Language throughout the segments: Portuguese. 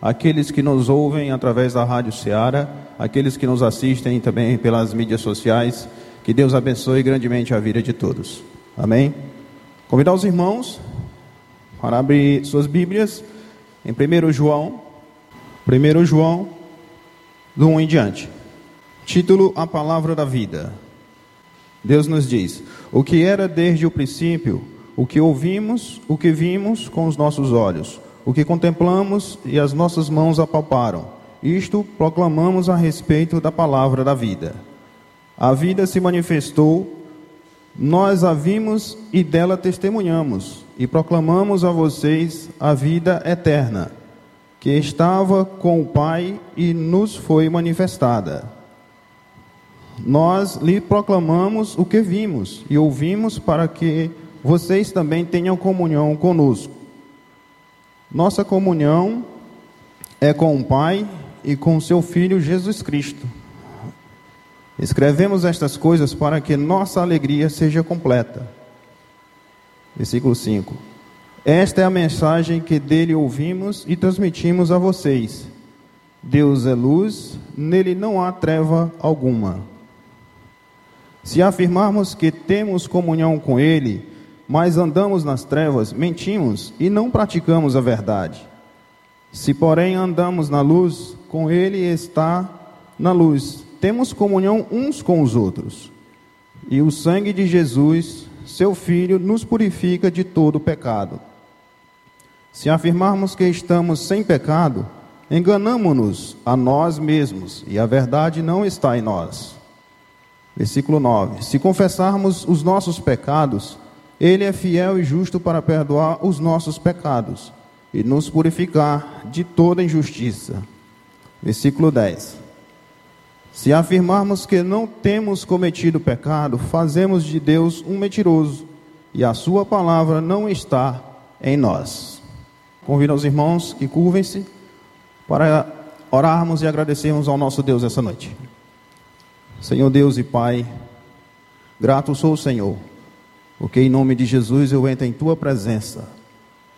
aqueles que nos ouvem através da Rádio Ceará, aqueles que nos assistem também pelas mídias sociais. Que Deus abençoe grandemente a vida de todos. Amém? Convidar os irmãos para abrir suas Bíblias em 1 João, 1 João, do 1 em diante. Título: A Palavra da Vida. Deus nos diz: O que era desde o princípio, o que ouvimos, o que vimos com os nossos olhos, o que contemplamos e as nossas mãos apalparam. Isto proclamamos a respeito da palavra da vida. A vida se manifestou, nós a vimos e dela testemunhamos, e proclamamos a vocês a vida eterna, que estava com o Pai e nos foi manifestada. Nós lhe proclamamos o que vimos e ouvimos para que vocês também tenham comunhão conosco. Nossa comunhão é com o Pai e com seu Filho Jesus Cristo. Escrevemos estas coisas para que nossa alegria seja completa. Versículo 5. Esta é a mensagem que dele ouvimos e transmitimos a vocês. Deus é luz, nele não há treva alguma. Se afirmarmos que temos comunhão com ele, mas andamos nas trevas, mentimos e não praticamos a verdade. Se, porém, andamos na luz, com Ele está na luz, temos comunhão uns com os outros. E o sangue de Jesus, seu Filho, nos purifica de todo pecado. Se afirmarmos que estamos sem pecado, enganamos-nos a nós mesmos e a verdade não está em nós. Versículo 9: Se confessarmos os nossos pecados, ele é fiel e justo para perdoar os nossos pecados e nos purificar de toda injustiça. Versículo 10. Se afirmarmos que não temos cometido pecado, fazemos de Deus um mentiroso e a sua palavra não está em nós. Convido os irmãos que curvem-se para orarmos e agradecermos ao nosso Deus essa noite. Senhor Deus e Pai, grato sou o Senhor porque em nome de Jesus eu entro em tua presença,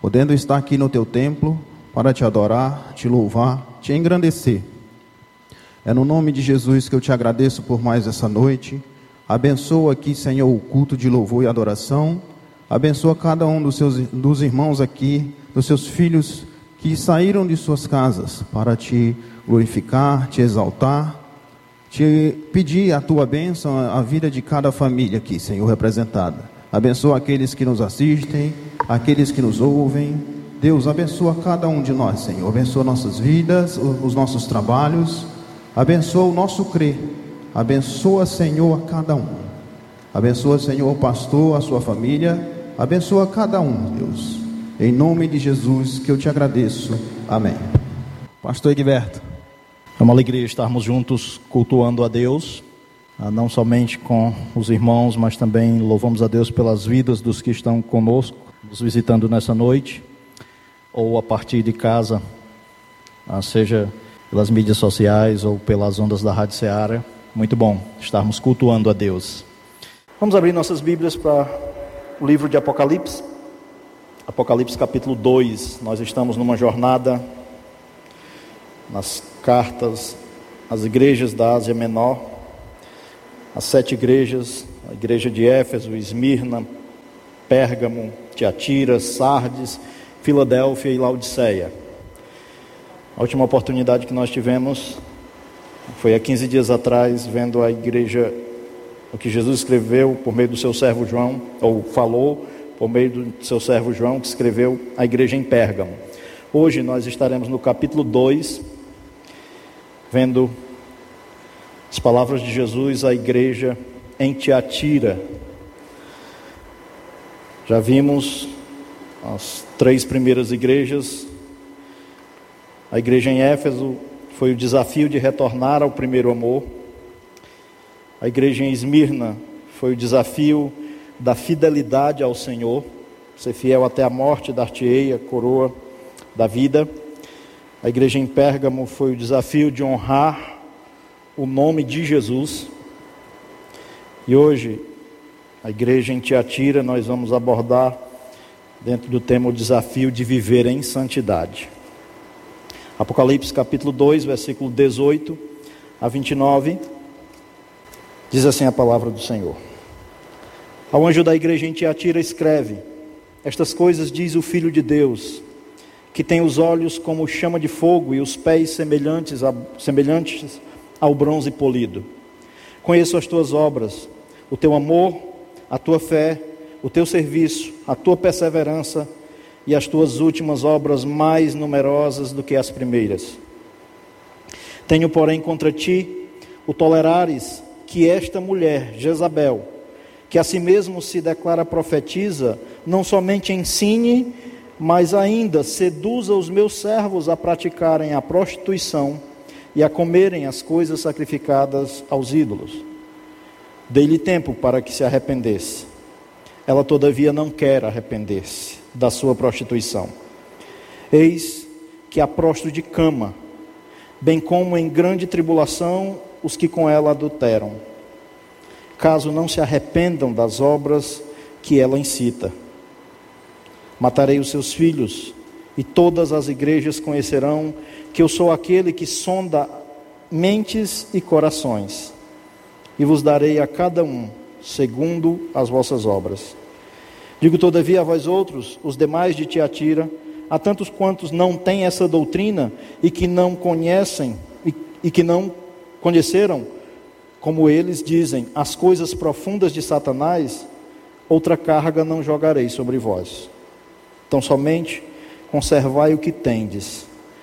podendo estar aqui no teu templo para te adorar, te louvar, te engrandecer. É no nome de Jesus que eu te agradeço por mais essa noite. Abençoa aqui, Senhor, o culto de louvor e adoração. Abençoa cada um dos seus dos irmãos aqui, dos seus filhos que saíram de suas casas para te glorificar, te exaltar, te pedir a tua bênção, a vida de cada família aqui, Senhor, representada. Abençoa aqueles que nos assistem, aqueles que nos ouvem. Deus, abençoa cada um de nós, Senhor. Abençoa nossas vidas, os nossos trabalhos. Abençoa o nosso crer. Abençoa, Senhor, a cada um. Abençoa, Senhor, o pastor, a sua família. Abençoa cada um, Deus. Em nome de Jesus que eu te agradeço. Amém. Pastor Edberto. É uma alegria estarmos juntos cultuando a Deus. Ah, não somente com os irmãos, mas também louvamos a Deus pelas vidas dos que estão conosco, nos visitando nessa noite, ou a partir de casa, ah, seja pelas mídias sociais ou pelas ondas da Rádio Seara. Muito bom estarmos cultuando a Deus. Vamos abrir nossas Bíblias para o livro de Apocalipse. Apocalipse capítulo 2. Nós estamos numa jornada nas cartas às igrejas da Ásia Menor as sete igrejas, a igreja de Éfeso, Esmirna, Pérgamo, Tiatira, Sardes, Filadélfia e Laodiceia. A última oportunidade que nós tivemos foi há 15 dias atrás, vendo a igreja, o que Jesus escreveu por meio do seu servo João, ou falou por meio do seu servo João, que escreveu a igreja em Pérgamo. Hoje nós estaremos no capítulo 2, vendo as palavras de Jesus à igreja em Tiatira. Já vimos as três primeiras igrejas. A igreja em Éfeso foi o desafio de retornar ao primeiro amor. A igreja em Esmirna foi o desafio da fidelidade ao Senhor, ser fiel até a morte, dar-te-ei a coroa da vida. A igreja em Pérgamo foi o desafio de honrar o nome de Jesus. E hoje, a igreja em Tiatira, nós vamos abordar, dentro do tema, o desafio de viver em santidade. Apocalipse capítulo 2, versículo 18 a 29, diz assim a palavra do Senhor. Ao anjo da igreja em Tiatira escreve: Estas coisas diz o Filho de Deus, que tem os olhos como chama de fogo e os pés semelhantes, a, semelhantes ao bronze polido. Conheço as tuas obras, o teu amor, a tua fé, o teu serviço, a tua perseverança e as tuas últimas obras mais numerosas do que as primeiras. Tenho, porém, contra ti o tolerares que esta mulher, Jezabel, que a si mesmo se declara profetiza, não somente ensine, mas ainda seduza os meus servos a praticarem a prostituição e a comerem as coisas sacrificadas aos ídolos. Dei-lhe tempo para que se arrependesse. Ela, todavia, não quer arrepender-se da sua prostituição. Eis que a prosto de cama, bem como em grande tribulação os que com ela adulteram, caso não se arrependam das obras que ela incita. Matarei os seus filhos, e todas as igrejas conhecerão que eu sou aquele que sonda mentes e corações, e vos darei a cada um segundo as vossas obras. Digo todavia a vós outros, os demais de Tiatira, a tantos quantos não têm essa doutrina e que não conhecem e, e que não conheceram, como eles dizem, as coisas profundas de Satanás, outra carga não jogarei sobre vós. Então somente conservai o que tendes,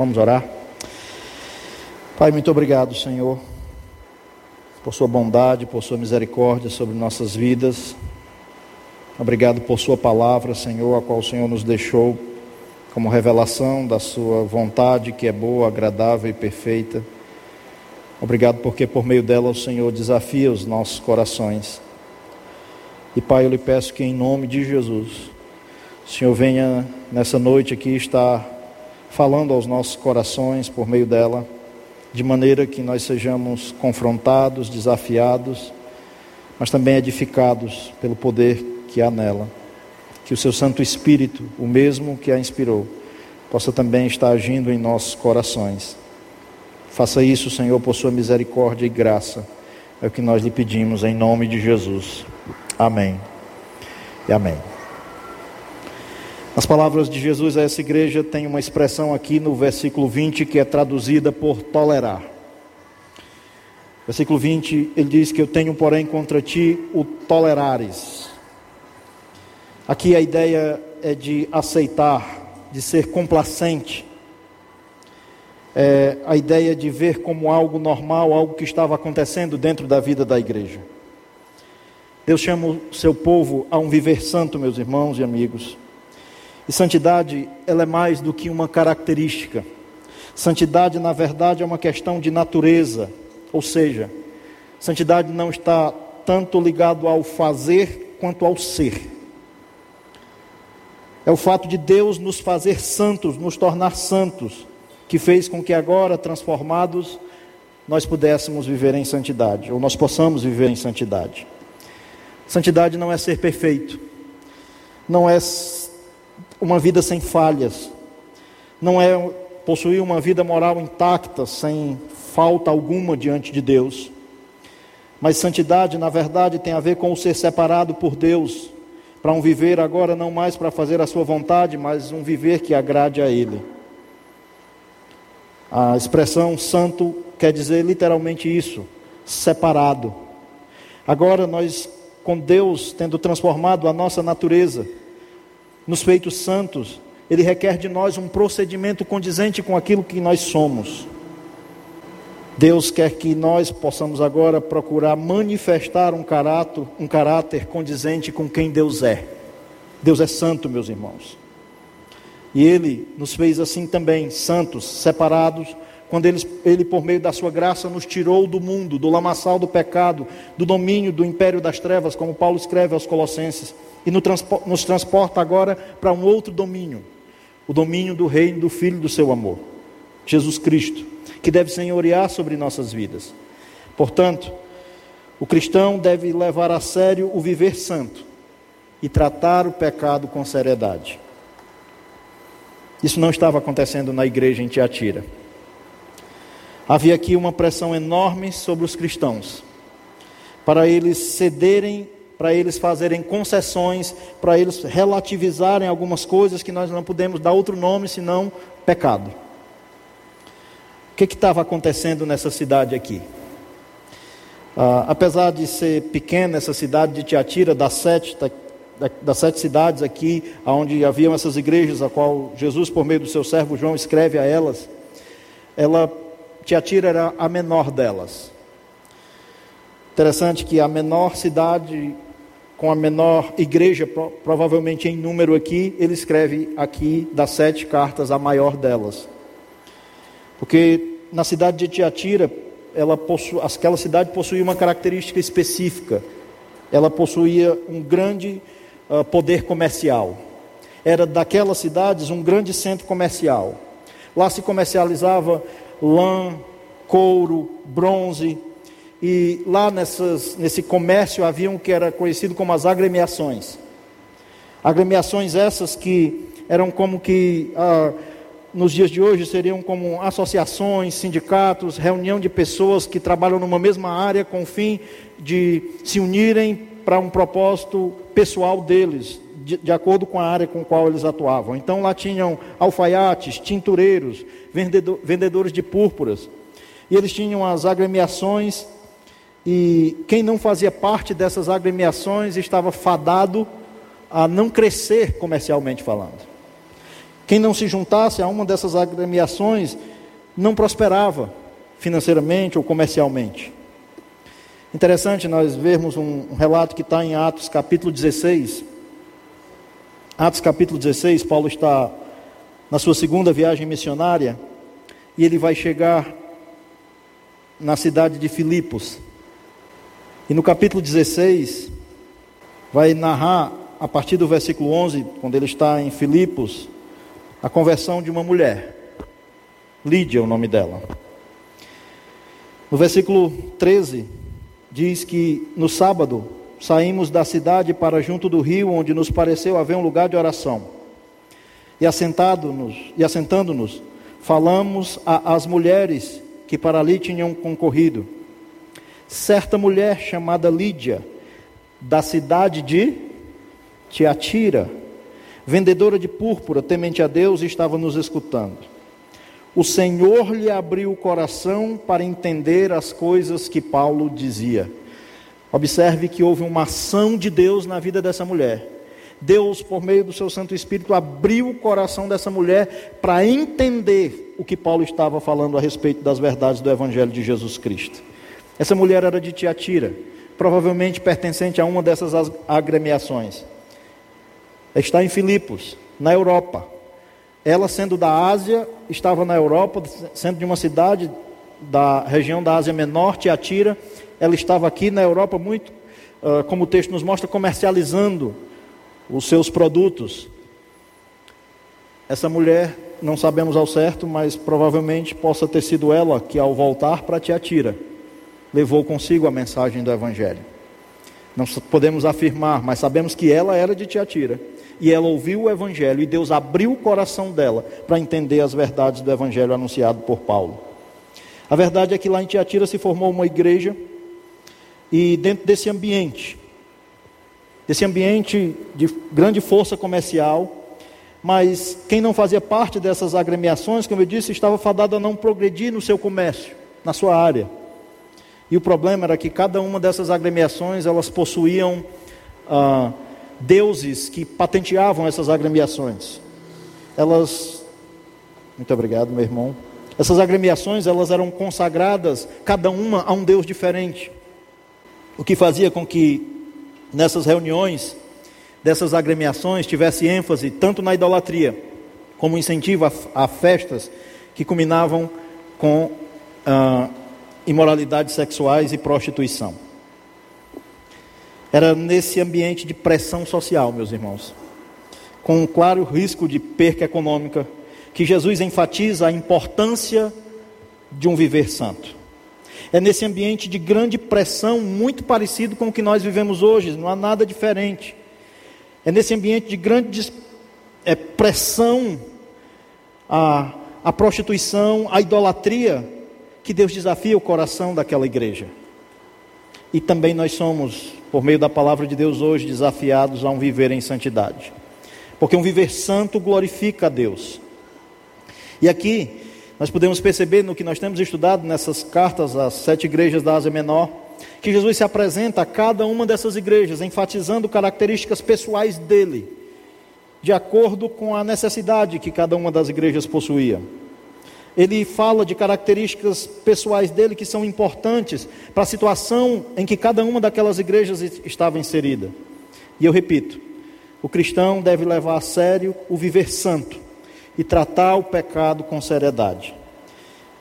Vamos orar? Pai, muito obrigado, Senhor por sua bondade, por sua misericórdia sobre nossas vidas. Obrigado por sua palavra, Senhor, a qual o Senhor nos deixou como revelação da sua vontade, que é boa, agradável e perfeita. Obrigado porque por meio dela o Senhor desafia os nossos corações. E Pai, eu lhe peço que em nome de Jesus, o Senhor venha nessa noite aqui estar falando aos nossos corações por meio dela de maneira que nós sejamos confrontados, desafiados, mas também edificados pelo poder que há nela. Que o seu Santo Espírito, o mesmo que a inspirou, possa também estar agindo em nossos corações. Faça isso, Senhor, por sua misericórdia e graça. É o que nós lhe pedimos em nome de Jesus. Amém. E amém. As palavras de Jesus a essa igreja têm uma expressão aqui no versículo 20 que é traduzida por tolerar. Versículo 20, ele diz que eu tenho, porém, contra ti o tolerares. Aqui a ideia é de aceitar, de ser complacente. É a ideia de ver como algo normal, algo que estava acontecendo dentro da vida da igreja. Deus chama o seu povo a um viver santo, meus irmãos e amigos. E santidade, ela é mais do que uma característica. Santidade, na verdade, é uma questão de natureza, ou seja, santidade não está tanto ligado ao fazer quanto ao ser. É o fato de Deus nos fazer santos, nos tornar santos, que fez com que agora, transformados, nós pudéssemos viver em santidade, ou nós possamos viver em santidade. Santidade não é ser perfeito, não é uma vida sem falhas, não é possuir uma vida moral intacta, sem falta alguma diante de Deus. Mas santidade, na verdade, tem a ver com o ser separado por Deus, para um viver agora não mais para fazer a sua vontade, mas um viver que agrade a Ele. A expressão santo quer dizer literalmente isso, separado. Agora nós, com Deus tendo transformado a nossa natureza, nos feitos santos, ele requer de nós um procedimento condizente com aquilo que nós somos. Deus quer que nós possamos agora procurar manifestar um caráter, um caráter condizente com quem Deus é. Deus é santo, meus irmãos. E Ele nos fez assim também, santos, separados, quando ele, ele, por meio da sua graça, nos tirou do mundo, do lamaçal do pecado, do domínio do império das trevas, como Paulo escreve aos Colossenses, e nos transporta agora para um outro domínio, o domínio do reino do Filho do seu amor, Jesus Cristo, que deve senhorear sobre nossas vidas. Portanto, o cristão deve levar a sério o viver santo e tratar o pecado com seriedade. Isso não estava acontecendo na igreja em Tiatira. Havia aqui uma pressão enorme sobre os cristãos, para eles cederem, para eles fazerem concessões, para eles relativizarem algumas coisas que nós não podemos dar outro nome senão pecado. O que estava acontecendo nessa cidade aqui? Ah, apesar de ser pequena essa cidade de Tiatira, das sete, das sete cidades aqui, onde haviam essas igrejas, a qual Jesus, por meio do seu servo João, escreve a elas, ela Tiatira era a menor delas. Interessante que a menor cidade, com a menor igreja, provavelmente em número aqui, ele escreve aqui das sete cartas a maior delas. Porque na cidade de Tiatira, ela possu, aquela cidade possuía uma característica específica. Ela possuía um grande uh, poder comercial. Era daquelas cidades um grande centro comercial. Lá se comercializava lã, couro, bronze. E lá nessas, nesse comércio havia um que era conhecido como as agremiações. Agremiações essas que eram como que ah, nos dias de hoje seriam como associações, sindicatos, reunião de pessoas que trabalham numa mesma área com o fim de se unirem para um propósito pessoal deles, de, de, acordo com a área com a qual eles atuavam. Então lá tinham alfaiates, tintureiros, vendedor, vendedores de púrpuras. E eles tinham as agremiações, e quem não fazia parte dessas agremiações estava fadado a não crescer comercialmente falando. Quem não se juntasse a uma dessas agremiações não prosperava financeiramente ou comercialmente. Interessante nós vermos um relato que está em Atos capítulo 16. Atos capítulo 16, Paulo está na sua segunda viagem missionária e ele vai chegar na cidade de Filipos. E no capítulo 16, vai narrar, a partir do versículo 11, quando ele está em Filipos, a conversão de uma mulher. Lídia é o nome dela. No versículo 13, diz que no sábado saímos da cidade para junto do rio, onde nos pareceu haver um lugar de oração. E assentado-nos, e assentando-nos, falamos às mulheres que para ali tinham concorrido. Certa mulher chamada Lídia, da cidade de Tiatira, vendedora de púrpura, temente a Deus, estava nos escutando. O Senhor lhe abriu o coração para entender as coisas que Paulo dizia. Observe que houve uma ação de Deus na vida dessa mulher. Deus, por meio do seu Santo Espírito, abriu o coração dessa mulher para entender o que Paulo estava falando a respeito das verdades do Evangelho de Jesus Cristo. Essa mulher era de Tiatira, provavelmente pertencente a uma dessas agremiações. Está em Filipos, na Europa. Ela, sendo da Ásia, estava na Europa, sendo de uma cidade da região da Ásia Menor, Tiatira. Ela estava aqui na Europa, muito, uh, como o texto nos mostra, comercializando os seus produtos. Essa mulher, não sabemos ao certo, mas provavelmente possa ter sido ela que, ao voltar para Tiatira, levou consigo a mensagem do Evangelho. Não podemos afirmar, mas sabemos que ela era de Tiatira. E ela ouviu o Evangelho e Deus abriu o coração dela para entender as verdades do Evangelho anunciado por Paulo. A verdade é que lá em Tiatira se formou uma igreja e dentro desse ambiente esse ambiente de grande força comercial, mas quem não fazia parte dessas agremiações, como eu disse, estava fadado a não progredir no seu comércio, na sua área. E o problema era que cada uma dessas agremiações, elas possuíam ah, deuses que patenteavam essas agremiações. Elas, muito obrigado, meu irmão. Essas agremiações, elas eram consagradas, cada uma a um deus diferente. O que fazia com que nessas reuniões, dessas agremiações, tivesse ênfase tanto na idolatria como incentivo a, a festas que culminavam com ah, imoralidades sexuais e prostituição. Era nesse ambiente de pressão social, meus irmãos, com um claro risco de perca econômica, que Jesus enfatiza a importância de um viver santo. É nesse ambiente de grande pressão, muito parecido com o que nós vivemos hoje, não há nada diferente. É nesse ambiente de grande é, pressão, a, a prostituição, a idolatria, que Deus desafia o coração daquela igreja. E também nós somos, por meio da palavra de Deus hoje, desafiados a um viver em santidade. Porque um viver santo glorifica a Deus. E aqui nós podemos perceber no que nós temos estudado nessas cartas às sete igrejas da Ásia Menor, que Jesus se apresenta a cada uma dessas igrejas, enfatizando características pessoais dele, de acordo com a necessidade que cada uma das igrejas possuía. Ele fala de características pessoais dele que são importantes para a situação em que cada uma daquelas igrejas estava inserida. E eu repito, o cristão deve levar a sério o viver santo e tratar o pecado com seriedade.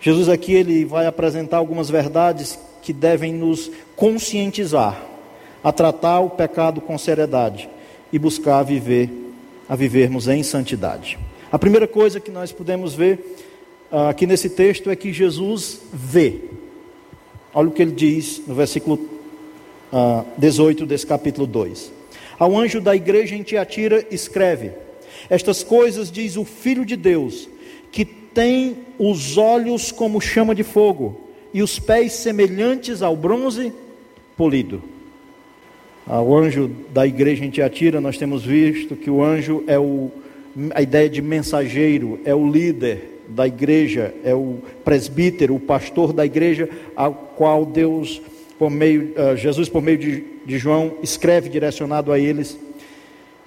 Jesus aqui ele vai apresentar algumas verdades que devem nos conscientizar a tratar o pecado com seriedade e buscar viver a vivermos em santidade. A primeira coisa que nós podemos ver uh, aqui nesse texto é que Jesus vê. Olha o que ele diz no versículo uh, ah, 18 desse capítulo 2. Ao anjo da igreja em Tiatira escreve: estas coisas diz o Filho de Deus, que tem os olhos como chama de fogo e os pés semelhantes ao bronze polido. Ao anjo da igreja em Tiatira, nós temos visto que o anjo é o, a ideia de mensageiro, é o líder da igreja, é o presbítero, o pastor da igreja, ao qual Deus, por meio, uh, Jesus, por meio de, de João, escreve direcionado a eles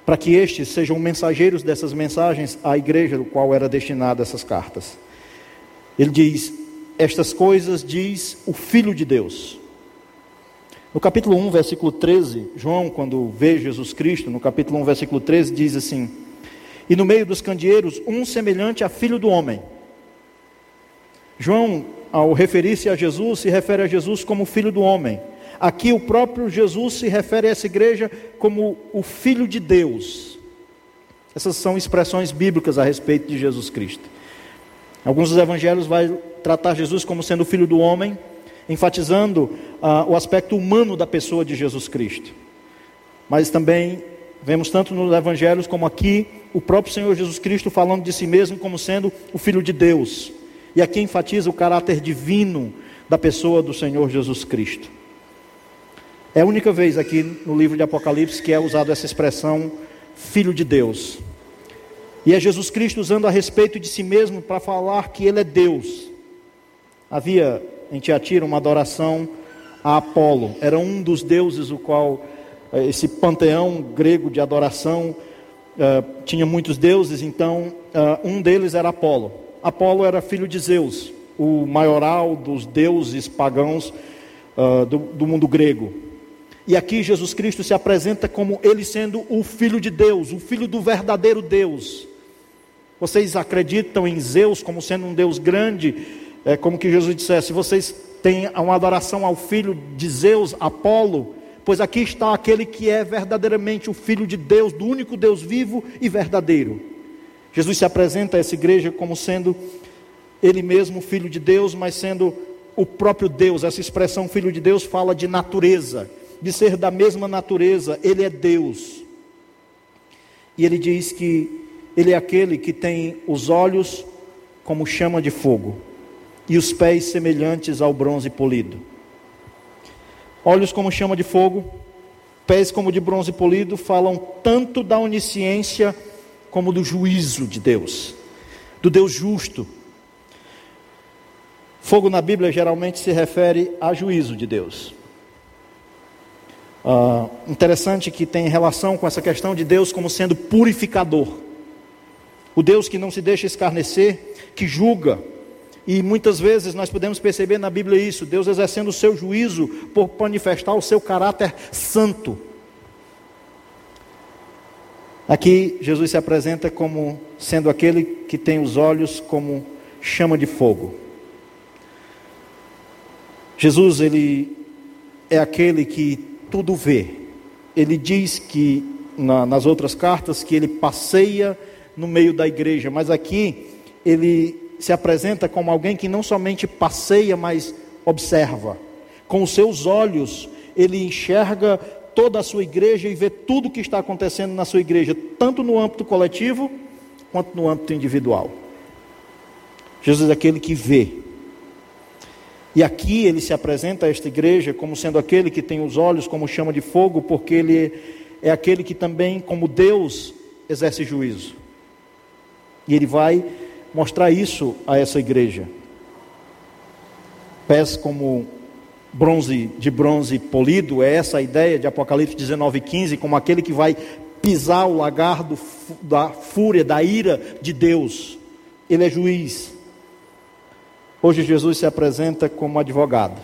para que estes sejam mensageiros dessas mensagens à igreja do qual era destinada essas cartas. Ele diz: Estas coisas diz o Filho de Deus. No capítulo 1, versículo 13, João, quando vê Jesus Cristo, no capítulo 1, versículo 13, diz assim: E no meio dos candeeiros, um semelhante a filho do homem. João, ao referir-se a Jesus, se refere a Jesus como filho do homem. Aqui o próprio Jesus se refere a essa igreja como o Filho de Deus. Essas são expressões bíblicas a respeito de Jesus Cristo. Alguns dos evangelhos vai tratar Jesus como sendo o Filho do homem, enfatizando uh, o aspecto humano da pessoa de Jesus Cristo. Mas também vemos tanto nos evangelhos como aqui o próprio Senhor Jesus Cristo falando de si mesmo como sendo o Filho de Deus. E aqui enfatiza o caráter divino da pessoa do Senhor Jesus Cristo. É a única vez aqui no livro de Apocalipse que é usado essa expressão filho de Deus. E é Jesus Cristo usando a respeito de si mesmo para falar que ele é Deus. Havia em Tiatira uma adoração a Apolo, era um dos deuses o qual eh, esse panteão grego de adoração uh, tinha muitos deuses, então uh, um deles era Apolo. Apolo era filho de Zeus, o maioral dos deuses pagãos uh, do, do mundo grego. E aqui Jesus Cristo se apresenta como ele sendo o Filho de Deus, o Filho do verdadeiro Deus. Vocês acreditam em Zeus como sendo um Deus grande? É como que Jesus dissesse: vocês têm uma adoração ao filho de Zeus, Apolo? Pois aqui está aquele que é verdadeiramente o Filho de Deus, do único Deus vivo e verdadeiro. Jesus se apresenta a essa igreja como sendo ele mesmo Filho de Deus, mas sendo o próprio Deus. Essa expressão Filho de Deus fala de natureza de ser da mesma natureza, ele é Deus. E ele diz que ele é aquele que tem os olhos como chama de fogo e os pés semelhantes ao bronze polido. Olhos como chama de fogo, pés como de bronze polido, falam tanto da onisciência como do juízo de Deus, do Deus justo. Fogo na Bíblia geralmente se refere a juízo de Deus. Uh, interessante que tem relação com essa questão de Deus como sendo purificador. O Deus que não se deixa escarnecer, que julga. E muitas vezes nós podemos perceber na Bíblia isso: Deus exercendo o seu juízo por manifestar o seu caráter santo. Aqui Jesus se apresenta como sendo aquele que tem os olhos como chama de fogo. Jesus, ele é aquele que tudo vê. Ele diz que na, nas outras cartas que ele passeia no meio da igreja, mas aqui ele se apresenta como alguém que não somente passeia, mas observa. Com os seus olhos, ele enxerga toda a sua igreja e vê tudo o que está acontecendo na sua igreja, tanto no âmbito coletivo quanto no âmbito individual. Jesus é aquele que vê. E aqui ele se apresenta a esta igreja como sendo aquele que tem os olhos como chama de fogo, porque ele é aquele que também, como Deus, exerce juízo. E ele vai mostrar isso a essa igreja. Pés como bronze de bronze polido, é essa a ideia de Apocalipse 19:15, como aquele que vai pisar o lagar do, da fúria, da ira de Deus. Ele é juiz. Hoje Jesus se apresenta como advogado.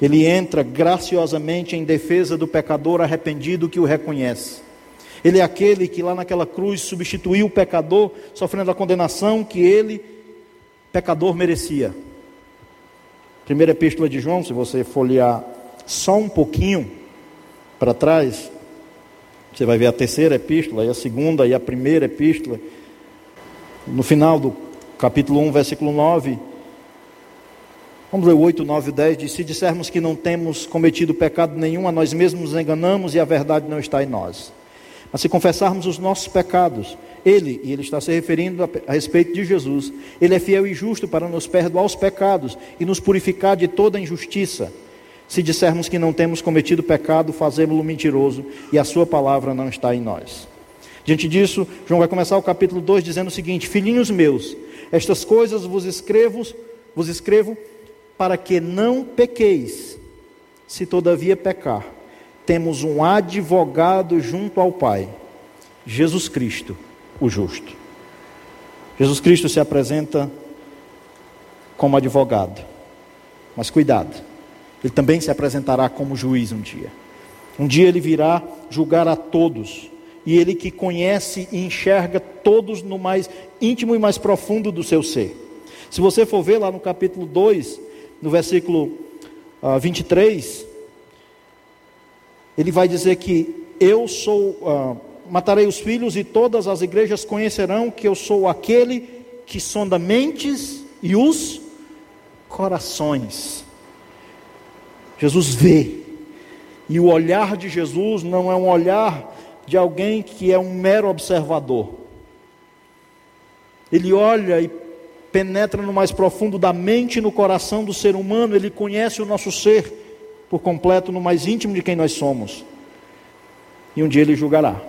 Ele entra graciosamente em defesa do pecador arrependido que o reconhece. Ele é aquele que lá naquela cruz substituiu o pecador, sofrendo a condenação que ele, pecador, merecia. Primeira epístola de João, se você folhear só um pouquinho para trás, você vai ver a terceira epístola, e a segunda e a primeira epístola. No final do capítulo 1, versículo 9. Vamos ler o 8, 9 e 10. Diz: Se dissermos que não temos cometido pecado nenhum, a nós mesmos nos enganamos e a verdade não está em nós. Mas se confessarmos os nossos pecados, Ele, e Ele está se referindo a, a, respeito de Jesus, Ele é fiel e justo para nos perdoar os pecados e nos purificar de toda injustiça. Se dissermos que não temos cometido pecado, fazemos-lo mentiroso e a Sua palavra não está em nós. Diante disso, João vai começar o capítulo 2 dizendo o seguinte: Filhinhos meus, estas coisas vos escrevo, vos escrevo para que não pequeis. Se todavia pecar, temos um advogado junto ao Pai, Jesus Cristo, o justo. Jesus Cristo se apresenta como advogado, mas cuidado, ele também se apresentará como juiz um dia. Um dia ele virá julgar a todos, e ele que conhece e enxerga todos no mais íntimo e mais profundo do seu ser. Se você for ver lá no capítulo 2, no versículo uh, ah, 23, ele vai dizer que eu sou, uh, matarei os filhos e todas as igrejas conhecerão que eu sou aquele que sonda mentes e os corações. Jesus vê, e o olhar de Jesus não é um olhar de alguém que é um mero observador. Ele olha e penetra no mais profundo da mente e no coração do ser humano, ele conhece o nosso ser por completo no mais íntimo de quem nós somos. E um dia ele julgará.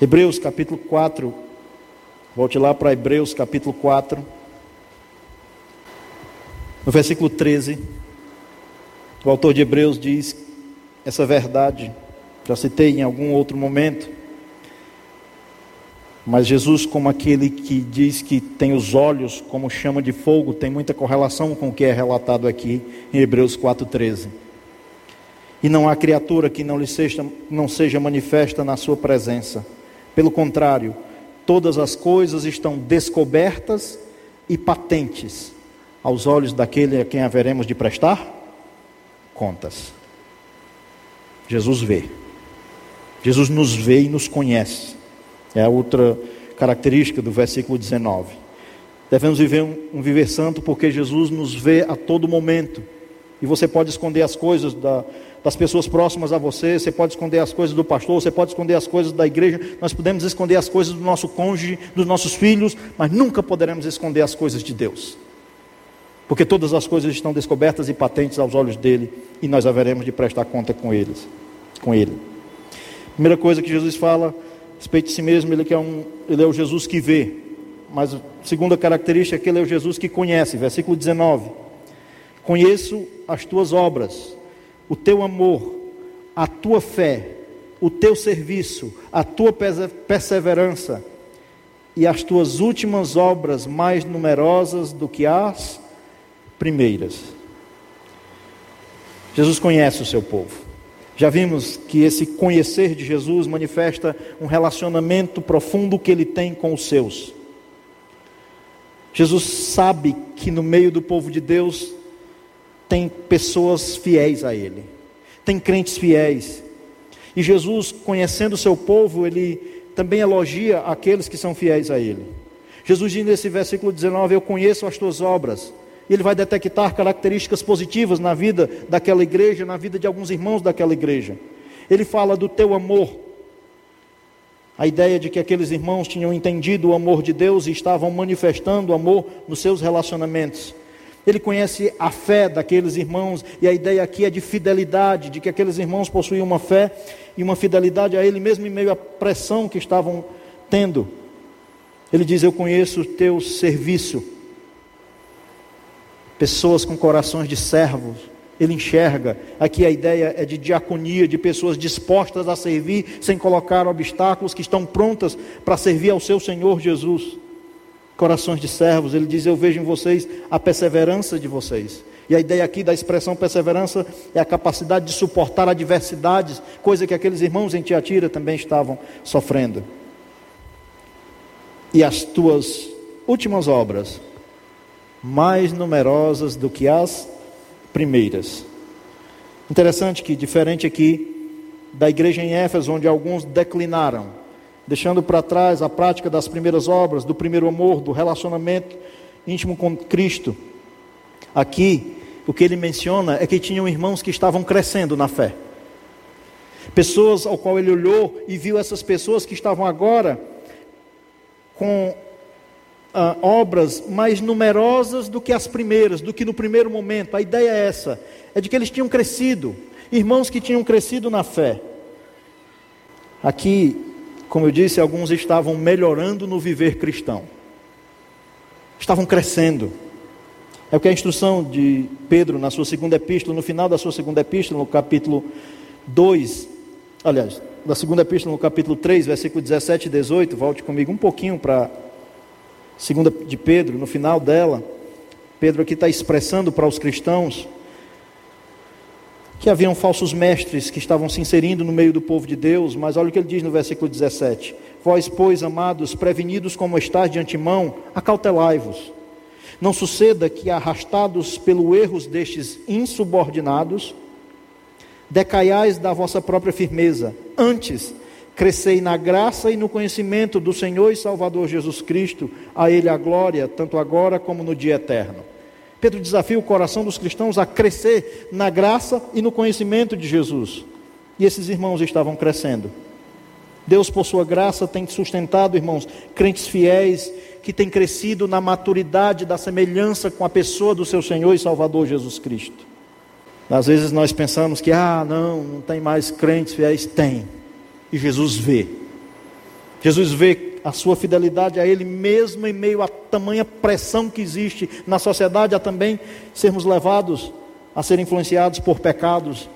Hebreus capítulo 4. Volte lá para Hebreus capítulo 4. No versículo 13. O autor de Hebreus diz essa verdade. Já citei em algum outro momento. Mas Jesus, como aquele que diz que tem os olhos como chama de fogo, tem muita correlação com o que é relatado aqui em Hebreus 4,13. E não há criatura que não lhe seja, não seja manifesta na sua presença. Pelo contrário, todas as coisas estão descobertas e patentes aos olhos daquele a quem haveremos de prestar contas. Jesus vê. Jesus nos vê e nos conhece. É a outra característica do versículo 19. Devemos viver um, um, viver santo porque Jesus nos vê a todo momento. E você pode esconder as coisas da, das pessoas próximas a você, você pode esconder as coisas do pastor, você pode esconder as coisas da igreja, nós podemos esconder as coisas do nosso cônjuge, dos nossos filhos, mas nunca poderemos esconder as coisas de Deus. Porque todas as coisas estão descobertas e patentes aos olhos dele, e nós haveremos de prestar conta com eles, com ele. Primeira coisa que Jesus fala respeito de si mesmo, ele, é um, ele é o Jesus que vê. Mas a segunda característica é que ele é o Jesus que conhece. Versículo 19: Conheço as tuas obras, o teu amor, a tua fé, o teu serviço, a tua perseverança e as tuas últimas obras mais numerosas do que as primeiras. Jesus conhece o seu povo. Já vimos que esse conhecer de Jesus manifesta um relacionamento profundo que ele tem com os seus. Jesus sabe que no meio do povo de Deus tem pessoas fiéis a Ele, tem crentes fiéis. E Jesus, conhecendo o seu povo, ele também elogia aqueles que são fiéis a Ele. Jesus diz nesse versículo 19: Eu conheço as tuas obras. E ele vai detectar características positivas na vida daquela igreja, na vida de alguns irmãos daquela igreja. Ele fala do teu amor, a ideia de que aqueles irmãos tinham entendido o amor de Deus e estavam manifestando o amor nos seus relacionamentos. Ele conhece a fé daqueles irmãos, e a ideia aqui é de fidelidade, de que aqueles irmãos possuíam uma fé e uma fidelidade a Ele, mesmo em meio à pressão que estavam tendo. Ele diz: Eu conheço o teu serviço. Pessoas com corações de servos, ele enxerga. Aqui a ideia é de diaconia, de pessoas dispostas a servir sem colocar obstáculos, que estão prontas para servir ao seu Senhor Jesus. Corações de servos, ele diz: Eu vejo em vocês a perseverança de vocês. E a ideia aqui da expressão perseverança é a capacidade de suportar adversidades, coisa que aqueles irmãos em Tiatira também estavam sofrendo. E as tuas últimas obras, mais numerosas do que as primeiras. Interessante que, diferente aqui da igreja em Éfeso, onde alguns declinaram, deixando para trás a prática das primeiras obras, do primeiro amor, do relacionamento íntimo com Cristo. Aqui, o que ele menciona é que tinham irmãos que estavam crescendo na fé. Pessoas ao qual ele olhou e viu essas pessoas que estavam agora com ah, obras mais numerosas do que as primeiras, do que no primeiro momento. A ideia é essa: é de que eles tinham crescido, irmãos que tinham crescido na fé. Aqui, como eu disse, alguns estavam melhorando no viver cristão, estavam crescendo. É o que a instrução de Pedro na sua segunda epístola, no final da sua segunda epístola, no capítulo 2, aliás, da segunda epístola, no capítulo 3, versículo 17 e 18, volte comigo um pouquinho para segunda de Pedro, no final dela, Pedro aqui está expressando para os cristãos que haviam falsos mestres que estavam se inserindo no meio do povo de Deus, mas olha o que ele diz no versículo 17: Vós, pois, amados, prevenidos como estáis de antemão, acautelai-vos. Não suceda que, arrastados pelo erros destes insubordinados, decaiais da vossa própria firmeza. Antes, Crescei na graça e no conhecimento do Senhor e Salvador Jesus Cristo, a Ele a glória, tanto agora como no dia eterno. Pedro desafia o coração dos cristãos a crescer na graça e no conhecimento de Jesus. E esses irmãos estavam crescendo. Deus, por sua graça, tem sustentado, irmãos, crentes fiéis que têm crescido na maturidade da semelhança com a pessoa do seu Senhor e Salvador Jesus Cristo. Às vezes nós pensamos que, ah, não, não tem mais crentes fiéis. Tem e Jesus vê. Jesus vê a sua fidelidade a Ele, mesmo em meio a tamanha pressão que existe na sociedade, a também sermos levados a ser influenciados por pecados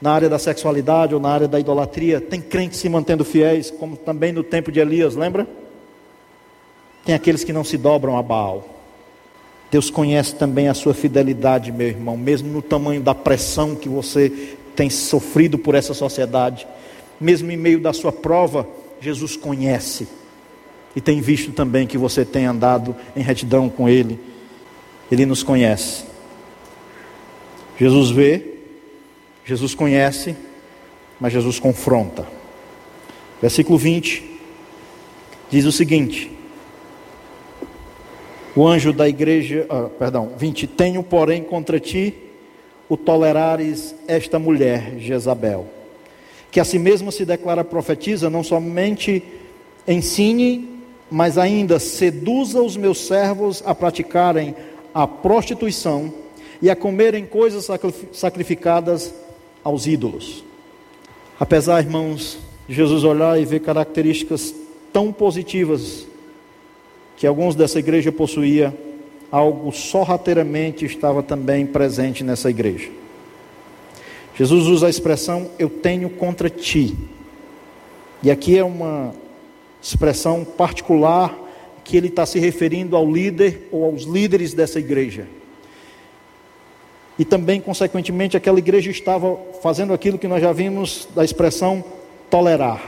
na área da sexualidade ou na área da idolatria. Tem crentes se mantendo fiéis, como também no tempo de Elias, lembra? Tem aqueles que não se dobram a Baal. Deus conhece também a sua fidelidade, meu irmão, mesmo no tamanho da pressão que você tem sofrido por essa sociedade mesmo em meio da sua prova, Jesus conhece e tem visto também que você tem andado em retidão com Ele. Ele nos conhece. Jesus vê, Jesus conhece, mas Jesus confronta. Versículo 20 diz o seguinte: O anjo da igreja, ah, perdão, 20: Tenho, porém, contra ti o tolerares esta mulher, Jezabel que a si mesmo se declara profetiza, não somente ensine, mas ainda seduza os meus servos a praticarem a prostituição e a comerem coisas sacrificadas aos ídolos. Apesar, irmãos, de Jesus olhar e ver características tão positivas que alguns dessa igreja possuía, algo sorrateiramente estava também presente nessa igreja. Jesus usa a expressão eu tenho contra ti. E aqui é uma expressão particular que ele está se referindo ao líder ou aos líderes dessa igreja. e também, consequentemente, aquela igreja estava fazendo aquilo que nós já vimos da expressão tolerar.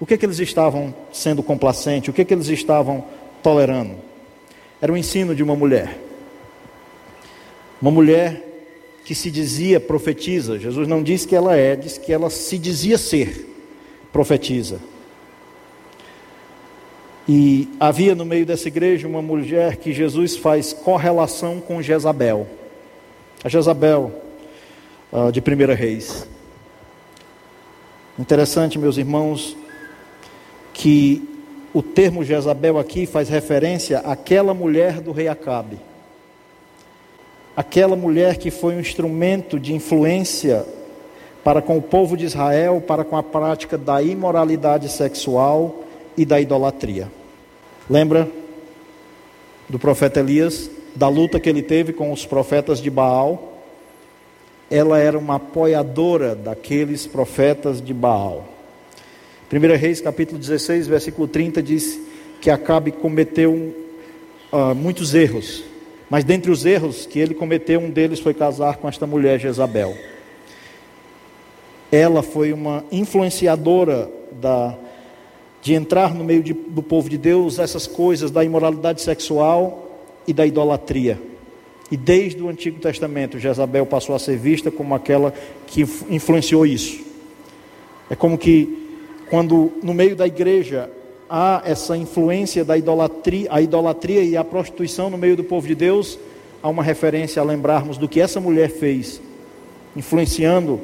O que, é que eles estavam sendo complacentes? O que, é que eles estavam tolerando? Era o ensino de uma mulher. Uma mulher que se dizia profetiza. Jesus não disse que ela é, disse que ela se dizia ser profetiza. E havia no meio dessa igreja uma mulher que Jesus faz correlação com Jezabel. A Jezabel uh, de Primeira Reis. Interessante, meus irmãos, que o termo Jezabel aqui faz referência àquela mulher do rei Acabe. Aquela mulher que foi um instrumento de influência para com o povo de Israel, para com a prática da imoralidade sexual e da idolatria. Lembra do profeta Elias, da luta que ele teve com os profetas de Baal? Ela era uma apoiadora daqueles profetas de Baal. 1 Reis capítulo 16, versículo 30 diz que Acabe cometeu uh, muitos erros, mas dentre os erros que ele cometeu, um deles foi casar com esta mulher Jezabel. Ela foi uma influenciadora da de entrar no meio de, do povo de Deus essas coisas da imoralidade sexual e da idolatria. E desde o Antigo Testamento, Jezabel passou a ser vista como aquela que influenciou isso. É como que quando no meio da igreja há essa influência da idolatria, a idolatria e a prostituição no meio do povo de Deus, há uma referência a lembrarmos do que essa mulher fez, influenciando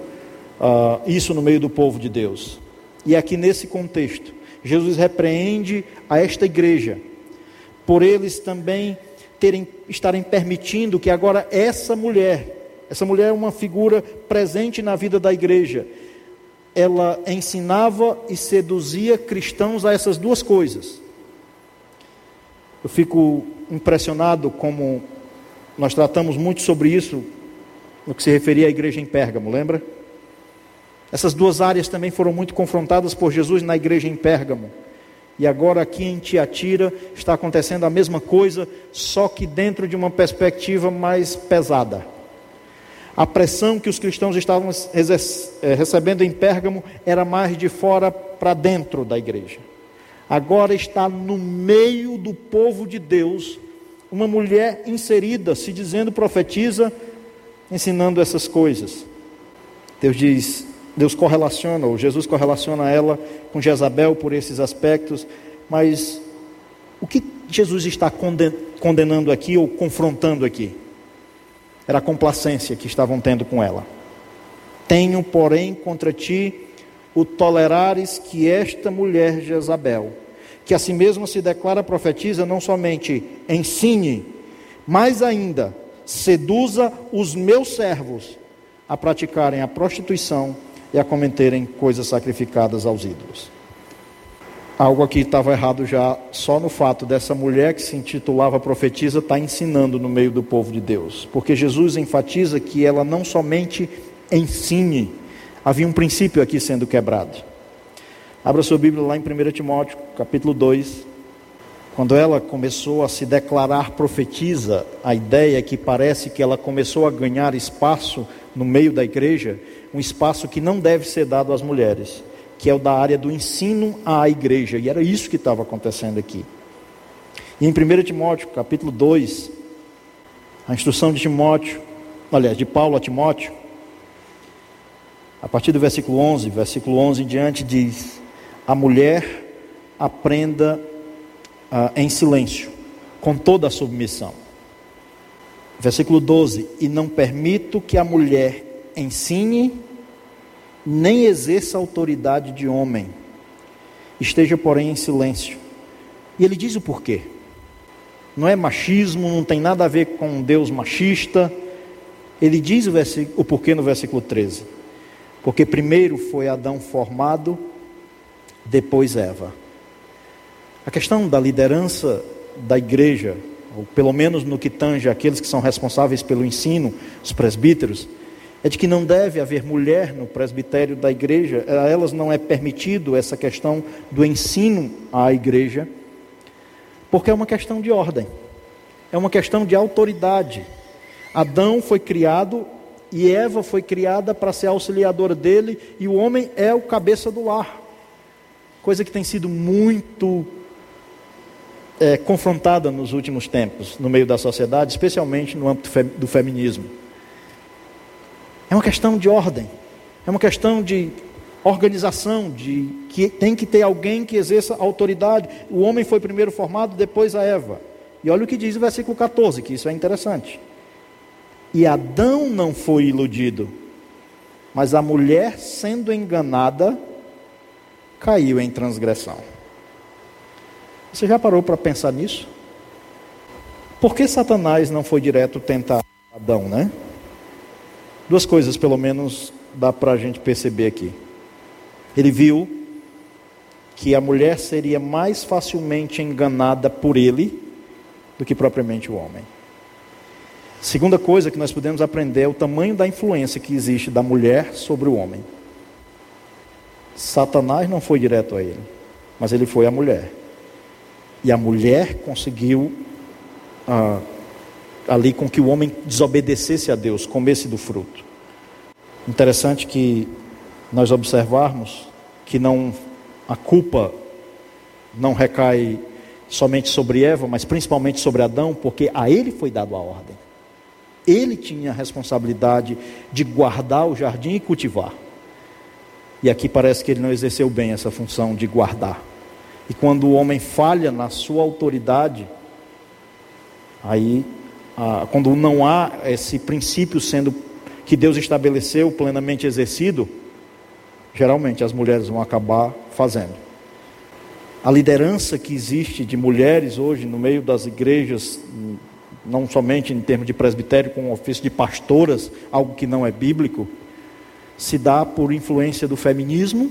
uh, isso no meio do povo de Deus. E é aqui nesse contexto, Jesus repreende a esta igreja, por eles também terem, estarem permitindo que agora essa mulher, essa mulher é uma figura presente na vida da igreja, ela ensinava e seduzia cristãos a essas duas coisas. Eu fico impressionado como nós tratamos muito sobre isso no que se referia à igreja em Pérgamo, lembra? Essas duas áreas também foram muito confrontadas por Jesus na igreja em Pérgamo. E agora aqui em Tiatira está acontecendo a mesma coisa, só que dentro de uma perspectiva mais pesada. A pressão que os cristãos estavam eh, recebendo em Pérgamo era mais de fora para dentro da igreja. Agora está no meio do povo de Deus uma mulher inserida, se dizendo profetiza, ensinando essas coisas. Deus diz: Deus correlaciona, ou Jesus correlaciona ela com Jezabel por esses aspectos, mas o que Jesus está condenando aqui ou confrontando aqui? Era a complacência que estavam tendo com ela. Tenho, porém, contra ti o tolerares que esta mulher Jezabel, que a si mesma se declara profetiza, não somente ensine, mas ainda seduza os meus servos a praticarem a prostituição e a cometerem coisas sacrificadas aos ídolos. Algo aqui estava errado já só no fato dessa mulher que se intitulava profetisa estar tá ensinando no meio do povo de Deus. Porque Jesus enfatiza que ela não somente ensine, havia um princípio aqui sendo quebrado. Abra sua Bíblia lá em 1 Timóteo, capítulo 2. Quando ela começou a se declarar profetisa, a ideia é que parece que ela começou a ganhar espaço no meio da igreja, um espaço que não deve ser dado às mulheres, que é o da área do ensino à igreja, e era isso que estava acontecendo aqui. E em 1 Timóteo, capítulo 2, a instrução de Timóteo, aliás, de Paulo a Timóteo, a partir do versículo 11, versículo 11 em diante, diz: A mulher aprenda ah, em silêncio, com toda a submissão. Versículo 12: E não permito que a mulher ensine, nem exerça autoridade de homem, esteja, porém, em silêncio. E ele diz o porquê. Não é machismo, não tem nada a ver com um Deus machista. Ele diz o, o porquê no versículo 13. Porque primeiro foi Adão formado, depois Eva. A questão da liderança da igreja, ou pelo menos no que tange aqueles que são responsáveis pelo ensino, os presbíteros, é de que não deve haver mulher no presbitério da igreja, a elas não é permitido essa questão do ensino à igreja, porque é uma questão de ordem, é uma questão de autoridade. Adão foi criado e Eva foi criada para ser auxiliadora dele, e o homem é o cabeça do lar. Coisa que tem sido muito é, confrontada nos últimos tempos, no meio da sociedade, especialmente no âmbito do feminismo. É uma questão de ordem, é uma questão de organização, de que tem que ter alguém que exerça autoridade. O homem foi primeiro formado, depois a Eva. E olha o que diz o versículo 14, que isso é interessante. E Adão não foi iludido, mas a mulher, sendo enganada, caiu em transgressão. Você já parou para pensar nisso? Por que Satanás não foi direto tentar Adão, né? Duas coisas, pelo menos, dá para a gente perceber aqui. Ele viu que a mulher seria mais facilmente enganada por ele do que propriamente o homem. Segunda coisa que nós podemos aprender é o tamanho da influência que existe da mulher sobre o homem. Satanás não foi direto a ele, mas ele foi a mulher. E a mulher conseguiu ah, ali com que o homem desobedecesse a Deus, comesse do fruto. Interessante que nós observarmos que não a culpa não recai somente sobre Eva, mas principalmente sobre Adão, porque a ele foi dado a ordem. Ele tinha a responsabilidade de guardar o jardim e cultivar. E aqui parece que ele não exerceu bem essa função de guardar. E quando o homem falha na sua autoridade, aí, quando não há esse princípio sendo que Deus estabeleceu plenamente exercido, geralmente as mulheres vão acabar fazendo. A liderança que existe de mulheres hoje no meio das igrejas não somente em termos de presbitério, com o ofício de pastoras, algo que não é bíblico, se dá por influência do feminismo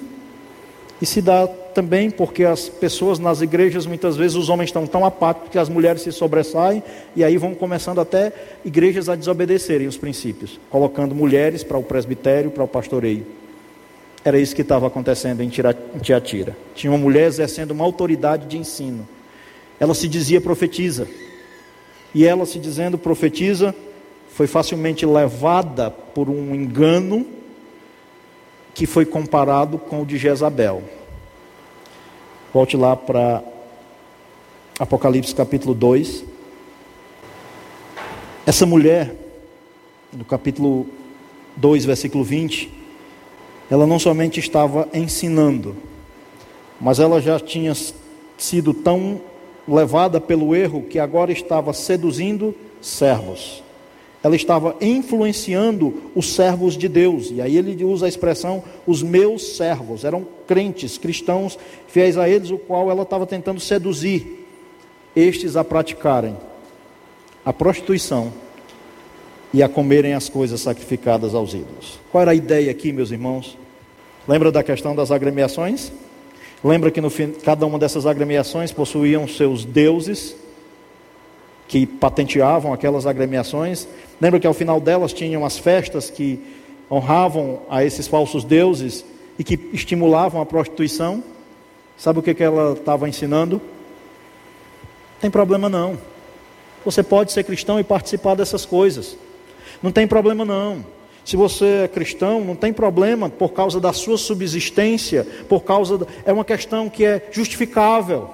e se dá também porque as pessoas nas igrejas, muitas vezes, os homens estão tão apáticos que as mulheres se sobressaem e aí vão começando até igrejas a desobedecerem os princípios, colocando mulheres para o presbitério, para o pastoreio. Era isso que estava acontecendo em Tiatira. Tinha uma mulher exercendo uma autoridade de ensino. Ela se dizia profetiza e ela, se dizendo profetiza, foi facilmente levada por um engano que foi comparado com o de Jezabel. Volte lá para Apocalipse capítulo 2. Essa mulher, no capítulo 2, versículo 20, ela não somente estava ensinando, mas ela já tinha sido tão levada pelo erro que agora estava seduzindo servos. Ela estava influenciando os servos de Deus. E aí ele usa a expressão os meus servos. Eram crentes, cristãos, fiéis a eles, o qual ela estava tentando seduzir estes a praticarem a prostituição e a comerem as coisas sacrificadas aos ídolos. Qual era a ideia aqui, meus irmãos? Lembra da questão das agremiações? Lembra que no fim, cada uma dessas agremiações possuíam seus deuses que patenteavam aquelas agremiações. Lembra que ao final delas tinham as festas que honravam a esses falsos deuses e que estimulavam a prostituição? Sabe o que, que ela estava ensinando? Não tem problema não. Você pode ser cristão e participar dessas coisas. Não tem problema não. Se você é cristão, não tem problema por causa da sua subsistência, por causa da... é uma questão que é justificável.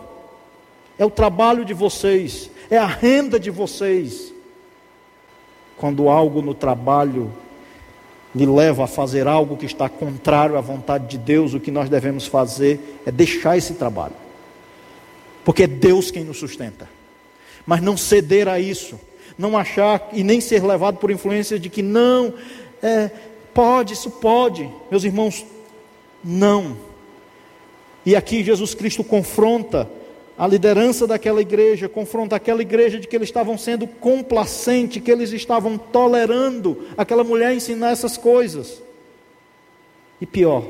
É o trabalho de vocês, é a renda de vocês. Quando algo no trabalho lhe leva a fazer algo que está contrário à vontade de Deus, o que nós devemos fazer é deixar esse trabalho. Porque é Deus quem nos sustenta. Mas não ceder a isso, não achar e nem ser levado por influência de que não, é, pode, isso pode. Meus irmãos, não. E aqui Jesus Cristo confronta a liderança daquela igreja, confronta aquela igreja de que eles estavam sendo complacentes, que eles estavam tolerando aquela mulher ensinar essas coisas. E pior,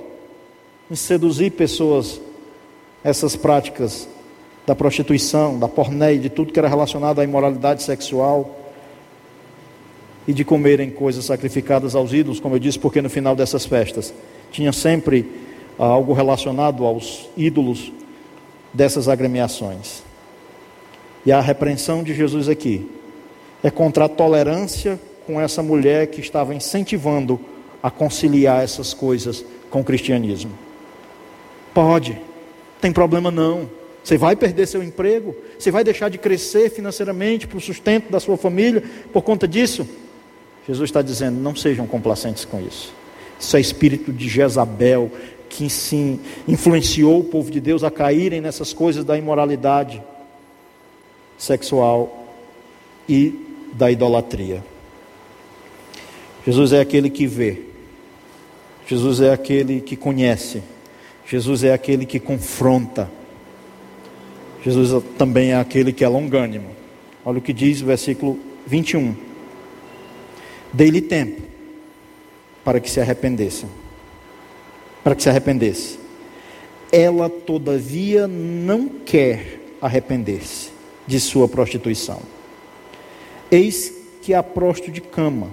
em seduzir pessoas, essas práticas da prostituição, da pornéia, de tudo que era relacionado à imoralidade sexual e de comerem coisas sacrificadas aos ídolos, como eu disse, porque no final dessas festas tinha sempre ah, algo relacionado aos ídolos dessas agremiações. E a repreensão de Jesus aqui é contra a tolerância com essa mulher que estava incentivando a conciliar essas coisas com o cristianismo. Pode, tem problema não. Você vai perder seu emprego, você vai deixar de crescer financeiramente para o sustento da sua família por conta disso. Jesus está dizendo: não sejam complacentes com isso. Isso é espírito de Jezabel que sim influenciou o povo de Deus a caírem nessas coisas da imoralidade sexual e da idolatria. Jesus é aquele que vê, Jesus é aquele que conhece, Jesus é aquele que confronta, Jesus também é aquele que é longânimo. Olha o que diz o versículo 21. Dei-lhe tempo para que se arrependesse. Para que se arrependesse. Ela, todavia, não quer arrepender-se de sua prostituição. Eis que a prosto de cama,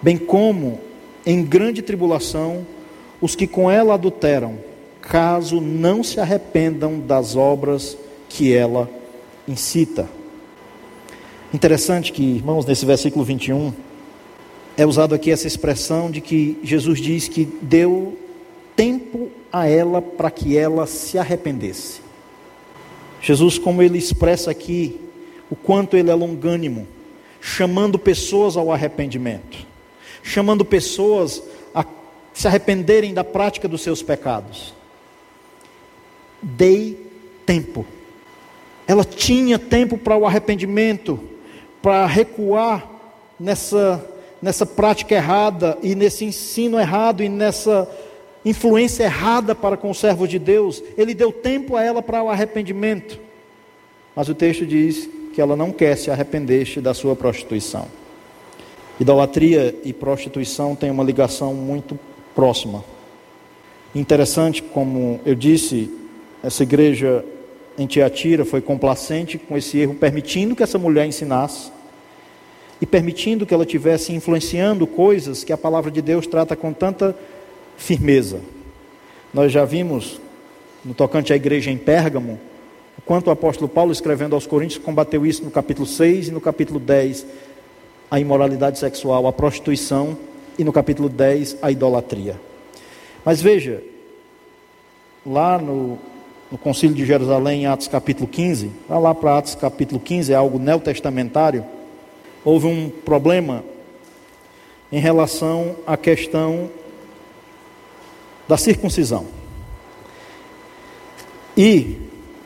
bem como em grande tribulação os que com ela adulteram, caso não se arrependam das obras que ela incita. Interessante que, irmãos, nesse versículo 21, é usado aqui essa expressão de que Jesus diz que deu tempo a ela para que ela se arrependesse. Jesus, como ele expressa aqui, o quanto ele é longânimo, chamando pessoas ao arrependimento, chamando pessoas a se arrependerem da prática dos seus pecados. Dei tempo. Ela tinha tempo para o arrependimento, para recuar nessa, nessa prática errada e nesse ensino errado e nessa influência errada para com o servo de Deus. Ele deu tempo a ela para o arrependimento. Mas o texto diz que ela não quer se arrepender da sua prostituição. Idolatria e prostituição têm uma ligação muito próxima. Interessante, como eu disse, essa igreja em Tiatira foi complacente com esse erro, permitindo que essa mulher ensinasse e permitindo que ela tivesse influenciando coisas que a palavra de Deus trata com tanta firmeza. Nós já vimos no tocante à igreja em Pérgamo, o quanto o apóstolo Paulo, escrevendo aos Coríntios, combateu isso no capítulo 6 e no capítulo 10, a imoralidade sexual, a prostituição, e no capítulo 10, a idolatria. Mas veja, lá no, no Concílio de Jerusalém, em Atos capítulo 15, vai lá para Atos capítulo 15, é algo neotestamentário, houve um problema em relação à questão da circuncisão. E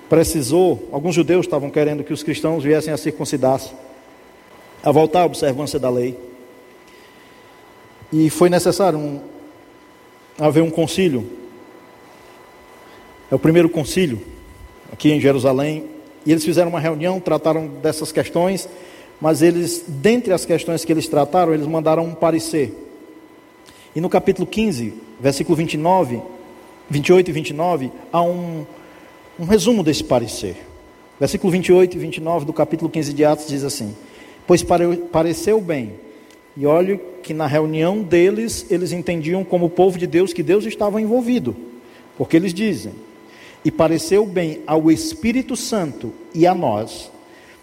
precisou, alguns judeus estavam querendo que os cristãos viessem a circuncidar-se, a voltar à observância da lei. E foi necessário um, haver um concílio. É o primeiro concílio aqui em Jerusalém. E eles fizeram uma reunião, trataram dessas questões, mas eles, dentre as questões que eles trataram, eles mandaram um parecer. E no capítulo 15, versículo 29, 28 e 29, há um, um resumo desse parecer. Versículo 28 e 29 do capítulo 15 de Atos diz assim: Pois pareceu bem, e olhe que na reunião deles, eles entendiam como povo de Deus que Deus estava envolvido, porque eles dizem: E pareceu bem ao Espírito Santo e a nós,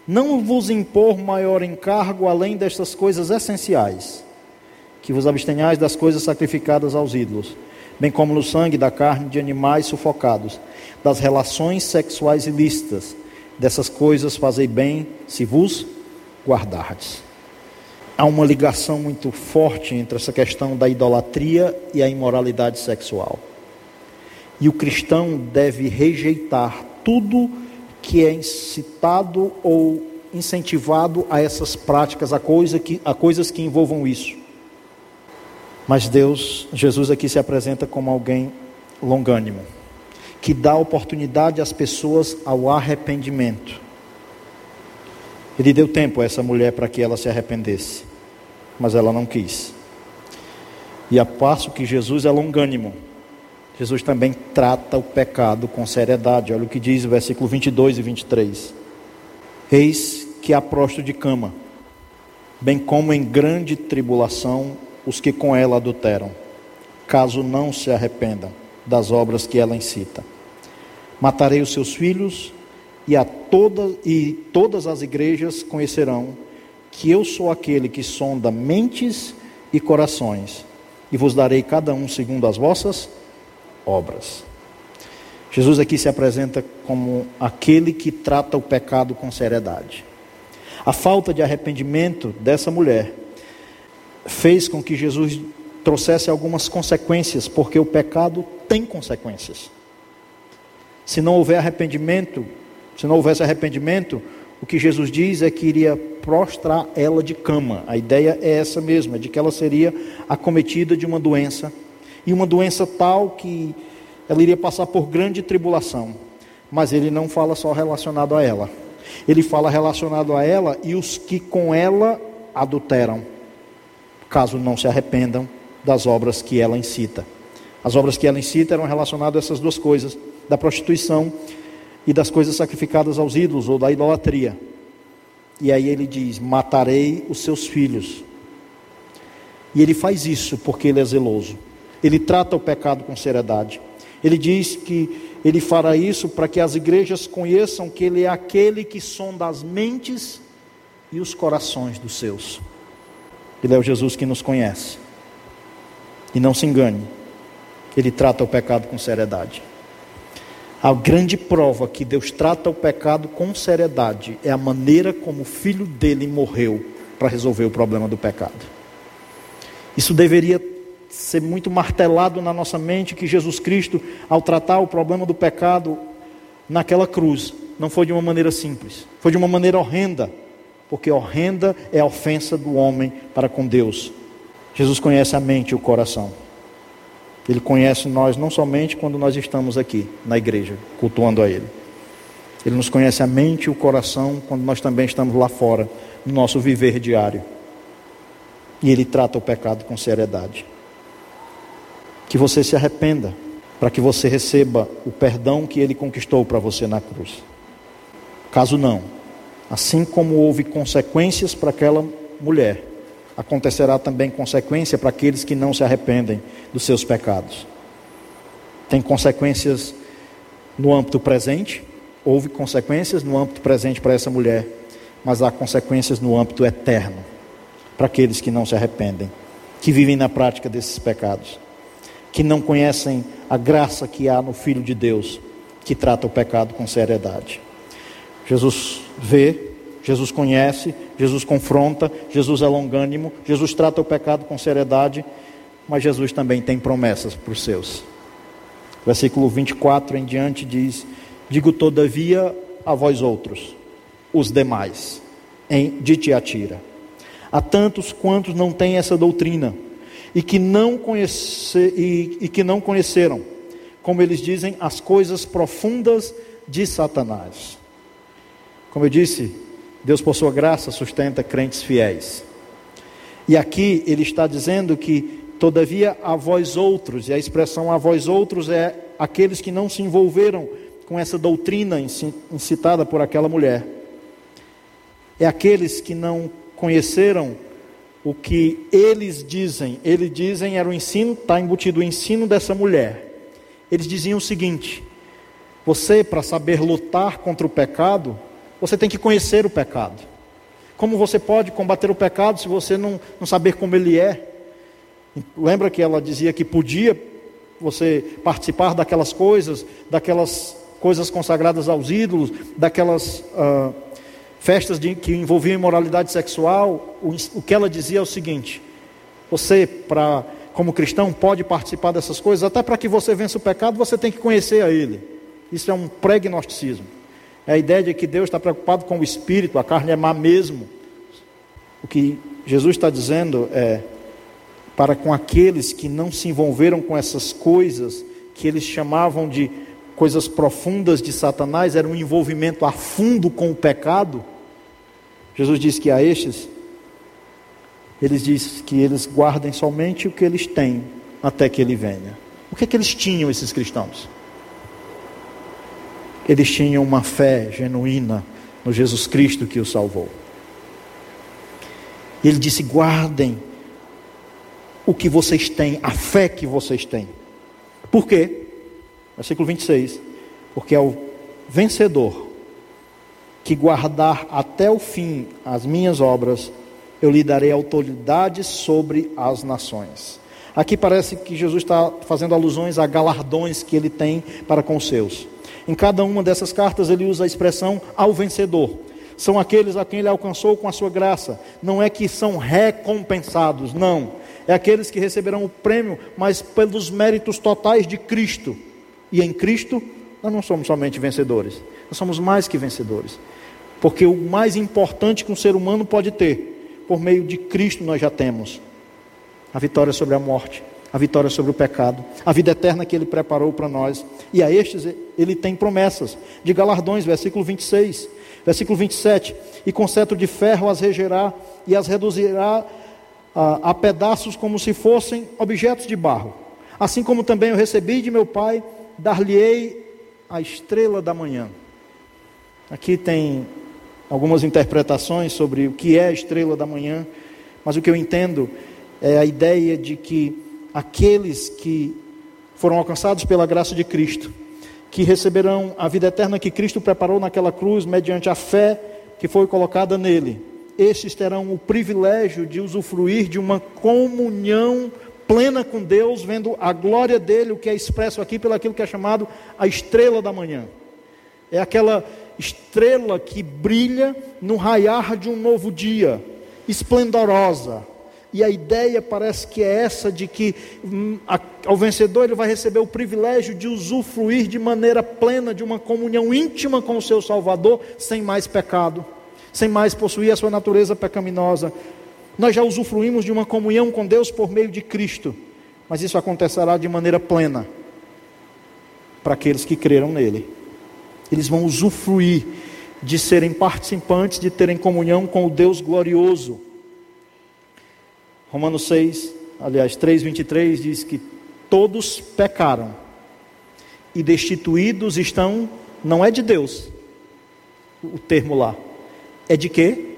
não vos impor maior encargo além destas coisas essenciais, que vos abstenhais das coisas sacrificadas aos ídolos bem como no sangue da carne de animais sufocados, das relações sexuais ilícitas. Dessas coisas fazei bem se vos guardardes. Há uma ligação muito forte entre essa questão da idolatria e a imoralidade sexual. E o cristão deve rejeitar tudo que é incitado ou incentivado a essas práticas, a, coisa que, a coisas que envolvam isso. Mas Deus, Jesus aqui se apresenta como alguém longânimo, que dá oportunidade às pessoas ao arrependimento. Ele deu tempo a essa mulher para que ela se arrependesse, mas ela não quis. E a passo que Jesus é longânimo, Jesus também trata o pecado com seriedade. Olha o que diz o versículo 22 e 23. Eis que há prosto de cama, bem como em grande tribulação os que com ela adulteram, caso não se arrependam das obras que ela incita. Matarei os seus filhos e a toda, e todas as igrejas conhecerão que eu sou aquele que sonda mentes e corações, e vos darei cada um segundo as vossas obras. Jesus aqui se apresenta como aquele que trata o pecado com seriedade. A falta de arrependimento dessa mulher fez com que Jesus trouxesse algumas consequências, porque o pecado tem consequências. Se não houver arrependimento, se não houvesse arrependimento, o que Jesus diz é que iria prostrar ela de cama. A ideia é essa mesma, de que ela seria acometida de uma doença, e uma doença tal que ela iria passar por grande tribulação. Mas ele não fala só relacionado a ela. Ele fala relacionado a ela e os que com ela adulteram, caso não se arrependam das obras que ela incita. As obras que ela incita eram relacionadas a essas duas coisas, da prostituição e das coisas sacrificadas aos ídolos ou da idolatria. E aí ele diz: Matarei os seus filhos. E ele faz isso porque ele é zeloso. Ele trata o pecado com seriedade. Ele diz que ele fará isso para que as igrejas conheçam que ele é aquele que sonda as mentes e os corações dos seus. Ele é o Jesus que nos conhece. E não se engane, ele trata o pecado com seriedade. A grande prova que Deus trata o pecado com seriedade é a maneira como o filho dele morreu para resolver o problema do pecado. Isso deveria ser muito martelado na nossa mente que Jesus Cristo, ao tratar o problema do pecado naquela cruz, não foi de uma maneira simples, foi de uma maneira horrenda, porque horrenda é a ofensa do homem para com Deus. Jesus conhece a mente e o coração. Ele conhece nós não somente quando nós estamos aqui na igreja, cultuando a Ele. Ele nos conhece a mente e o coração quando nós também estamos lá fora, no nosso viver diário. E Ele trata o pecado com seriedade que você se arrependa, para que você receba o perdão que ele conquistou para você na cruz. Caso não, assim como houve consequências para aquela mulher, acontecerá também consequência para aqueles que não se arrependem dos seus pecados. Tem consequências no âmbito presente, houve consequências no âmbito presente para essa mulher, mas há consequências no âmbito eterno para aqueles que não se arrependem, que vivem na prática desses pecados que não conhecem a graça que há no Filho de Deus, que trata o pecado com seriedade. Jesus vê, Jesus conhece, Jesus confronta, Jesus é longânimo, Jesus trata o pecado com seriedade, mas Jesus também tem promessas para os seus. Versículo 24 em diante diz: Digo todavia a vós outros, os demais, em, de Tiatira, a tantos quantos não têm essa doutrina, e que não, conhecer, e, e que não conheceram, como eles dizem, as coisas profundas de Satanás. Como eu disse, Deus, por sua graça, sustenta crentes fiéis. E aqui ele está dizendo que, todavia, a vós outros, e a expressão a vós outros é aqueles que não se envolveram com essa doutrina incitada por aquela mulher. É aqueles que não conheceram o que eles dizem, eles dizem era o ensino, está embutido o ensino dessa mulher. Eles diziam o seguinte: você, para saber lutar contra o pecado, você tem que conhecer o pecado. Como você pode combater o pecado se você não, não saber como ele é? Lembra que ela dizia que podia você participar daquelas coisas, daquelas coisas consagradas aos ídolos, daquelas. Uh, festas de, que envolviam imoralidade sexual, o, o que ela dizia é o seguinte: você, para como cristão, pode participar dessas coisas, até para que você vença o pecado, você tem que conhecer a Ele. Isso é um pré-gnosticismo. É a ideia de que Deus está preocupado com o espírito, a carne é má mesmo. O que Jesus está dizendo é para com aqueles que não se envolveram com essas coisas, que eles chamavam de coisas profundas de Satanás, era um envolvimento a fundo com o pecado, Jesus disse que a estes, eles diz que eles guardem somente o que eles têm até que ele venha. O que é que eles tinham, esses cristãos? Eles tinham uma fé genuína no Jesus Cristo que os salvou. Ele disse: guardem o que vocês têm, a fé que vocês têm. Por quê? Versículo 26. Porque é o vencedor que guardar até o fim as minhas obras, eu lhe darei autoridade sobre as nações. Aqui parece que Jesus está fazendo alusões a galardões que ele tem para com os seus. Em cada uma dessas cartas ele usa a expressão ao vencedor. São aqueles a quem ele alcançou com a sua graça. Não é que são recompensados, não. É aqueles que receberão o prêmio, mas pelos méritos totais de Cristo. E em Cristo, nós não somos somente vencedores, nós somos mais que vencedores. Porque o mais importante que um ser humano pode ter, por meio de Cristo, nós já temos a vitória sobre a morte, a vitória sobre o pecado, a vida eterna que Ele preparou para nós. E a estes Ele tem promessas de galardões, versículo 26, versículo 27. E com cetro de ferro as regerá e as reduzirá a, a pedaços como se fossem objetos de barro. Assim como também eu recebi de meu Pai, dar-lhe-ei a estrela da manhã. Aqui tem algumas interpretações sobre o que é a estrela da manhã, mas o que eu entendo é a ideia de que aqueles que foram alcançados pela graça de Cristo, que receberão a vida eterna que Cristo preparou naquela cruz mediante a fé que foi colocada nele, estes terão o privilégio de usufruir de uma comunhão plena com Deus, vendo a glória dele, o que é expresso aqui pelo aquilo que é chamado a estrela da manhã. É aquela estrela que brilha no raiar de um novo dia, esplendorosa, e a ideia parece que é essa de que hum, ao vencedor ele vai receber o privilégio de usufruir de maneira plena de uma comunhão íntima com o seu Salvador, sem mais pecado, sem mais possuir a sua natureza pecaminosa. Nós já usufruímos de uma comunhão com Deus por meio de Cristo, mas isso acontecerá de maneira plena para aqueles que creram nele. Eles vão usufruir de serem participantes, de terem comunhão com o Deus glorioso Romanos 6, aliás, 3, 23 diz que todos pecaram e destituídos estão, não é de Deus, o termo lá, é de quê?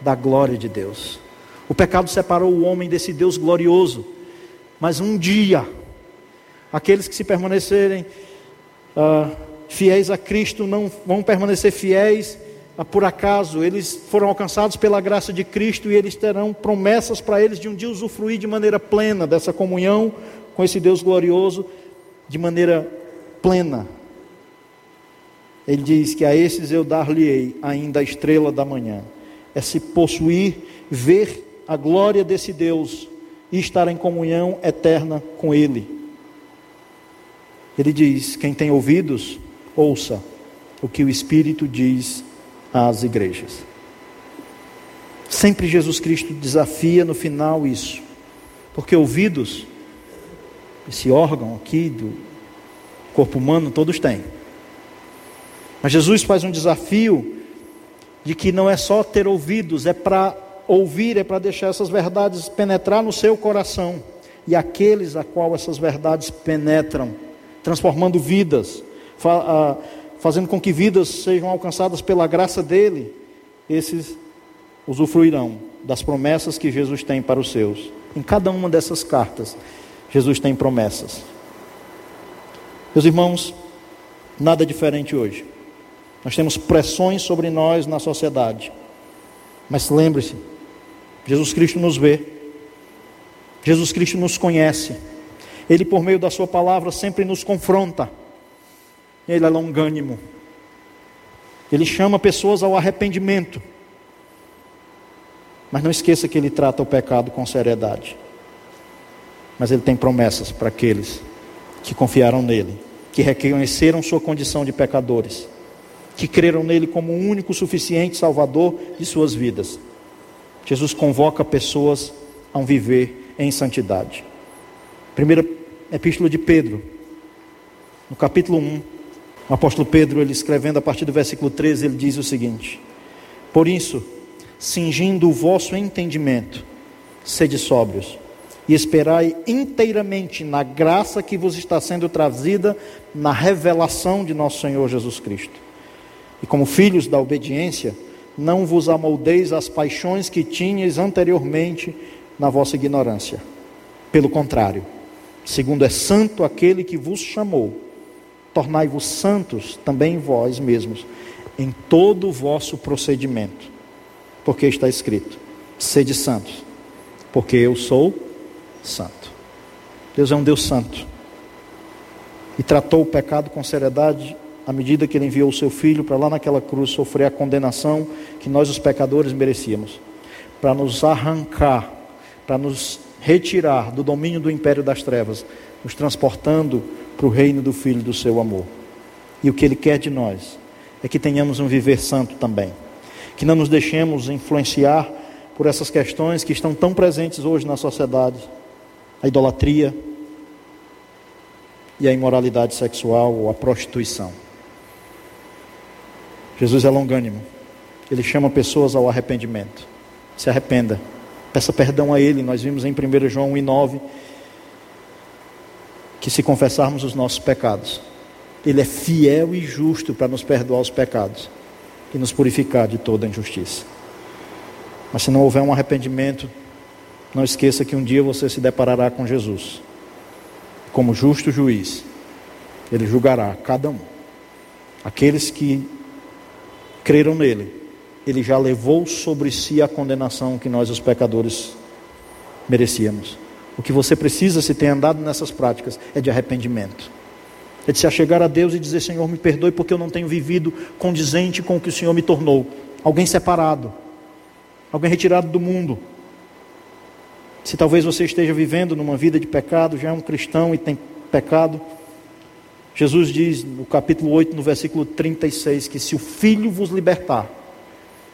Da glória de Deus. O pecado separou o homem desse Deus glorioso, mas um dia, aqueles que se permanecerem uh, fiéis a Cristo não vão permanecer fiéis ah, por acaso, eles foram alcançados pela graça de Cristo e eles terão promessas para eles de um dia usufruir de maneira plena dessa comunhão com esse Deus glorioso, de maneira plena. Ele diz que a esses eu dar-lhe-ei ainda a estrela da manhã. É se possuir, ver a glória desse Deus e estar em comunhão eterna com Ele. Ele diz: quem tem ouvidos, ouça o que o Espírito diz às igrejas. Sempre Jesus Cristo desafia no final isso, porque ouvidos, esse órgão aqui do corpo humano, todos têm. Mas Jesus faz um desafio de que não é só ter ouvidos, é para ouvir, é para deixar essas verdades penetrar no seu coração. E aqueles a qual essas verdades penetram, transformando vidas, fazendo com que vidas sejam alcançadas pela graça dele, esses usufruirão das promessas que Jesus tem para os seus. Em cada uma dessas cartas, Jesus tem promessas. Meus irmãos, nada diferente hoje. Nós temos pressões sobre nós na sociedade. Mas lembre-se, Jesus Cristo nos vê. Jesus Cristo nos conhece. Ele, por meio da Sua palavra, sempre nos confronta. Ele é longânimo. Ele chama pessoas ao arrependimento. Mas não esqueça que ele trata o pecado com seriedade. Mas ele tem promessas para aqueles que confiaram nele, que reconheceram sua condição de pecadores, que creram nele como o único suficiente salvador de suas vidas. Jesus convoca pessoas a um viver em santidade. Primeira epístola de Pedro, no capítulo 1, o apóstolo Pedro, ele escrevendo a partir do versículo 13, ele diz o seguinte: Por isso, cingindo o vosso entendimento, sede sóbrios e esperai inteiramente na graça que vos está sendo trazida na revelação de nosso Senhor Jesus Cristo. E como filhos da obediência, não vos amoldeis às paixões que tinhas anteriormente na vossa ignorância. Pelo contrário, segundo é santo aquele que vos chamou, tornai-vos santos também vós mesmos, em todo o vosso procedimento, porque está escrito: Sede santos, porque eu sou santo. Deus é um Deus santo. E tratou o pecado com seriedade à medida que ele enviou o seu filho para lá naquela cruz sofrer a condenação que nós, os pecadores, merecíamos, para nos arrancar, para nos retirar do domínio do império das trevas, nos transportando para o reino do Filho do seu amor. E o que ele quer de nós é que tenhamos um viver santo também, que não nos deixemos influenciar por essas questões que estão tão presentes hoje na sociedade a idolatria e a imoralidade sexual ou a prostituição. Jesus é longânimo, ele chama pessoas ao arrependimento. Se arrependa, peça perdão a Ele. Nós vimos em 1 João 1,9 que se confessarmos os nossos pecados, Ele é fiel e justo para nos perdoar os pecados e nos purificar de toda injustiça. Mas se não houver um arrependimento, não esqueça que um dia você se deparará com Jesus. Como justo juiz, ele julgará cada um. Aqueles que creram nele, ele já levou sobre si a condenação que nós, os pecadores, merecíamos. O que você precisa, se tem andado nessas práticas, é de arrependimento. É de se achegar a Deus e dizer: Senhor, me perdoe porque eu não tenho vivido condizente com o que o Senhor me tornou. Alguém separado, alguém retirado do mundo. Se talvez você esteja vivendo numa vida de pecado, já é um cristão e tem pecado, Jesus diz no capítulo 8, no versículo 36, que se o Filho vos libertar,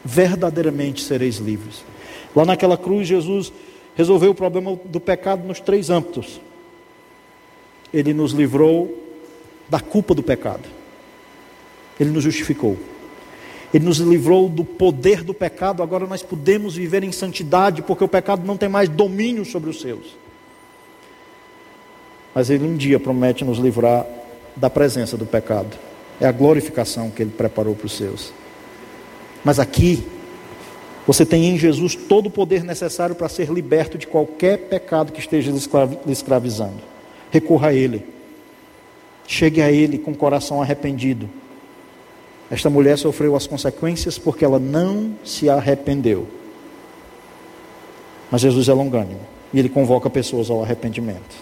verdadeiramente sereis livres. Lá naquela cruz, Jesus resolveu o problema do pecado nos três âmbitos. Ele nos livrou da culpa do pecado. Ele nos justificou. Ele nos livrou do poder do pecado, agora nós podemos viver em santidade, porque o pecado não tem mais domínio sobre os seus. Mas Ele um dia promete nos livrar da presença do pecado. É a glorificação que Ele preparou para os seus. Mas aqui, você tem em Jesus todo o poder necessário para ser liberto de qualquer pecado que esteja lhe escravizando. Recorra a Ele. Chegue a Ele com o coração arrependido. Esta mulher sofreu as consequências porque ela não se arrependeu. Mas Jesus é longânimo e Ele convoca pessoas ao arrependimento.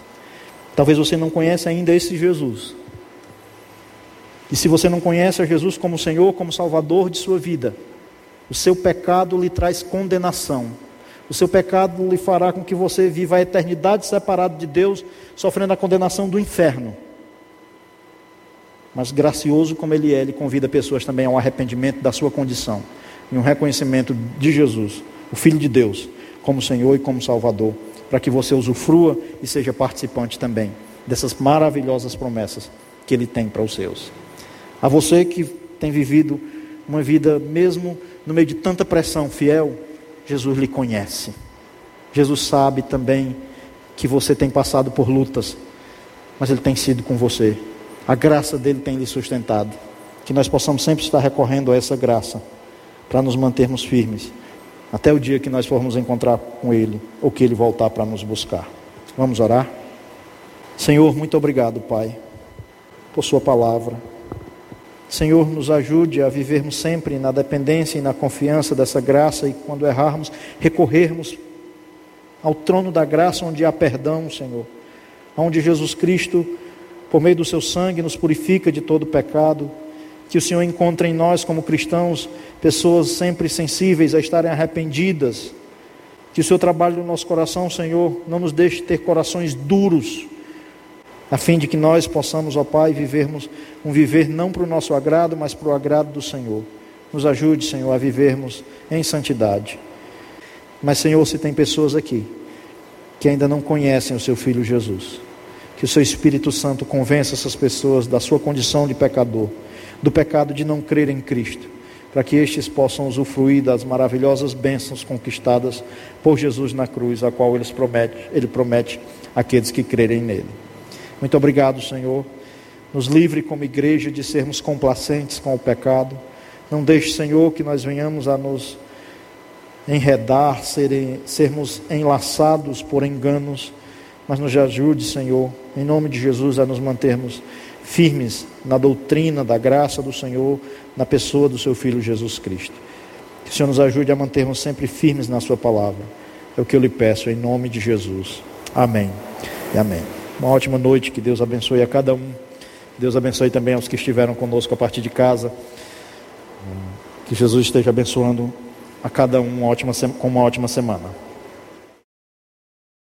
Talvez você não conheça ainda esse Jesus. E se você não conhece a Jesus como Senhor, como Salvador de sua vida, o seu pecado lhe traz condenação. O seu pecado lhe fará com que você viva a eternidade separado de Deus, sofrendo a condenação do inferno. Mas gracioso como Ele é, Ele convida pessoas também ao arrependimento da sua condição e um reconhecimento de Jesus, o Filho de Deus, como Senhor e como Salvador, para que você usufrua e seja participante também dessas maravilhosas promessas que Ele tem para os seus. A você que tem vivido uma vida mesmo no meio de tanta pressão fiel, Jesus lhe conhece. Jesus sabe também que você tem passado por lutas, mas Ele tem sido com você. A graça dele tem lhe sustentado. Que nós possamos sempre estar recorrendo a essa graça para nos mantermos firmes até o dia que nós formos encontrar com Ele ou que Ele voltar para nos buscar. Vamos orar? Senhor, muito obrigado, Pai, por Sua palavra. Senhor, nos ajude a vivermos sempre na dependência e na confiança dessa graça e quando errarmos, recorrermos ao trono da graça onde há perdão, Senhor. Onde Jesus Cristo, por meio do seu sangue, nos purifica de todo pecado. Que o Senhor encontre em nós, como cristãos, pessoas sempre sensíveis a estarem arrependidas. Que o Senhor trabalhe no nosso coração, Senhor, não nos deixe ter corações duros a fim de que nós possamos, ó Pai, vivermos um viver não para o nosso agrado, mas para o agrado do Senhor. Nos ajude, Senhor, a vivermos em santidade. Mas, Senhor, se tem pessoas aqui que ainda não conhecem o seu filho Jesus, que o seu Espírito Santo convença essas pessoas da sua condição de pecador, do pecado de não crer em Cristo, para que estes possam usufruir das maravilhosas bênçãos conquistadas por Jesus na cruz, a qual ele promete, ele promete àqueles que crerem nele. Muito obrigado, Senhor. Nos livre como igreja de sermos complacentes com o pecado. Não deixe, Senhor, que nós venhamos a nos enredar, sermos enlaçados por enganos, mas nos ajude, Senhor, em nome de Jesus, a nos mantermos firmes na doutrina da graça do Senhor, na pessoa do seu Filho Jesus Cristo. Que o Senhor nos ajude a mantermos sempre firmes na Sua palavra. É o que eu lhe peço, em nome de Jesus. Amém e amém. Uma ótima noite, que Deus abençoe a cada um. Deus abençoe também aos que estiveram conosco a partir de casa. Que Jesus esteja abençoando a cada um uma ótima, com uma ótima semana.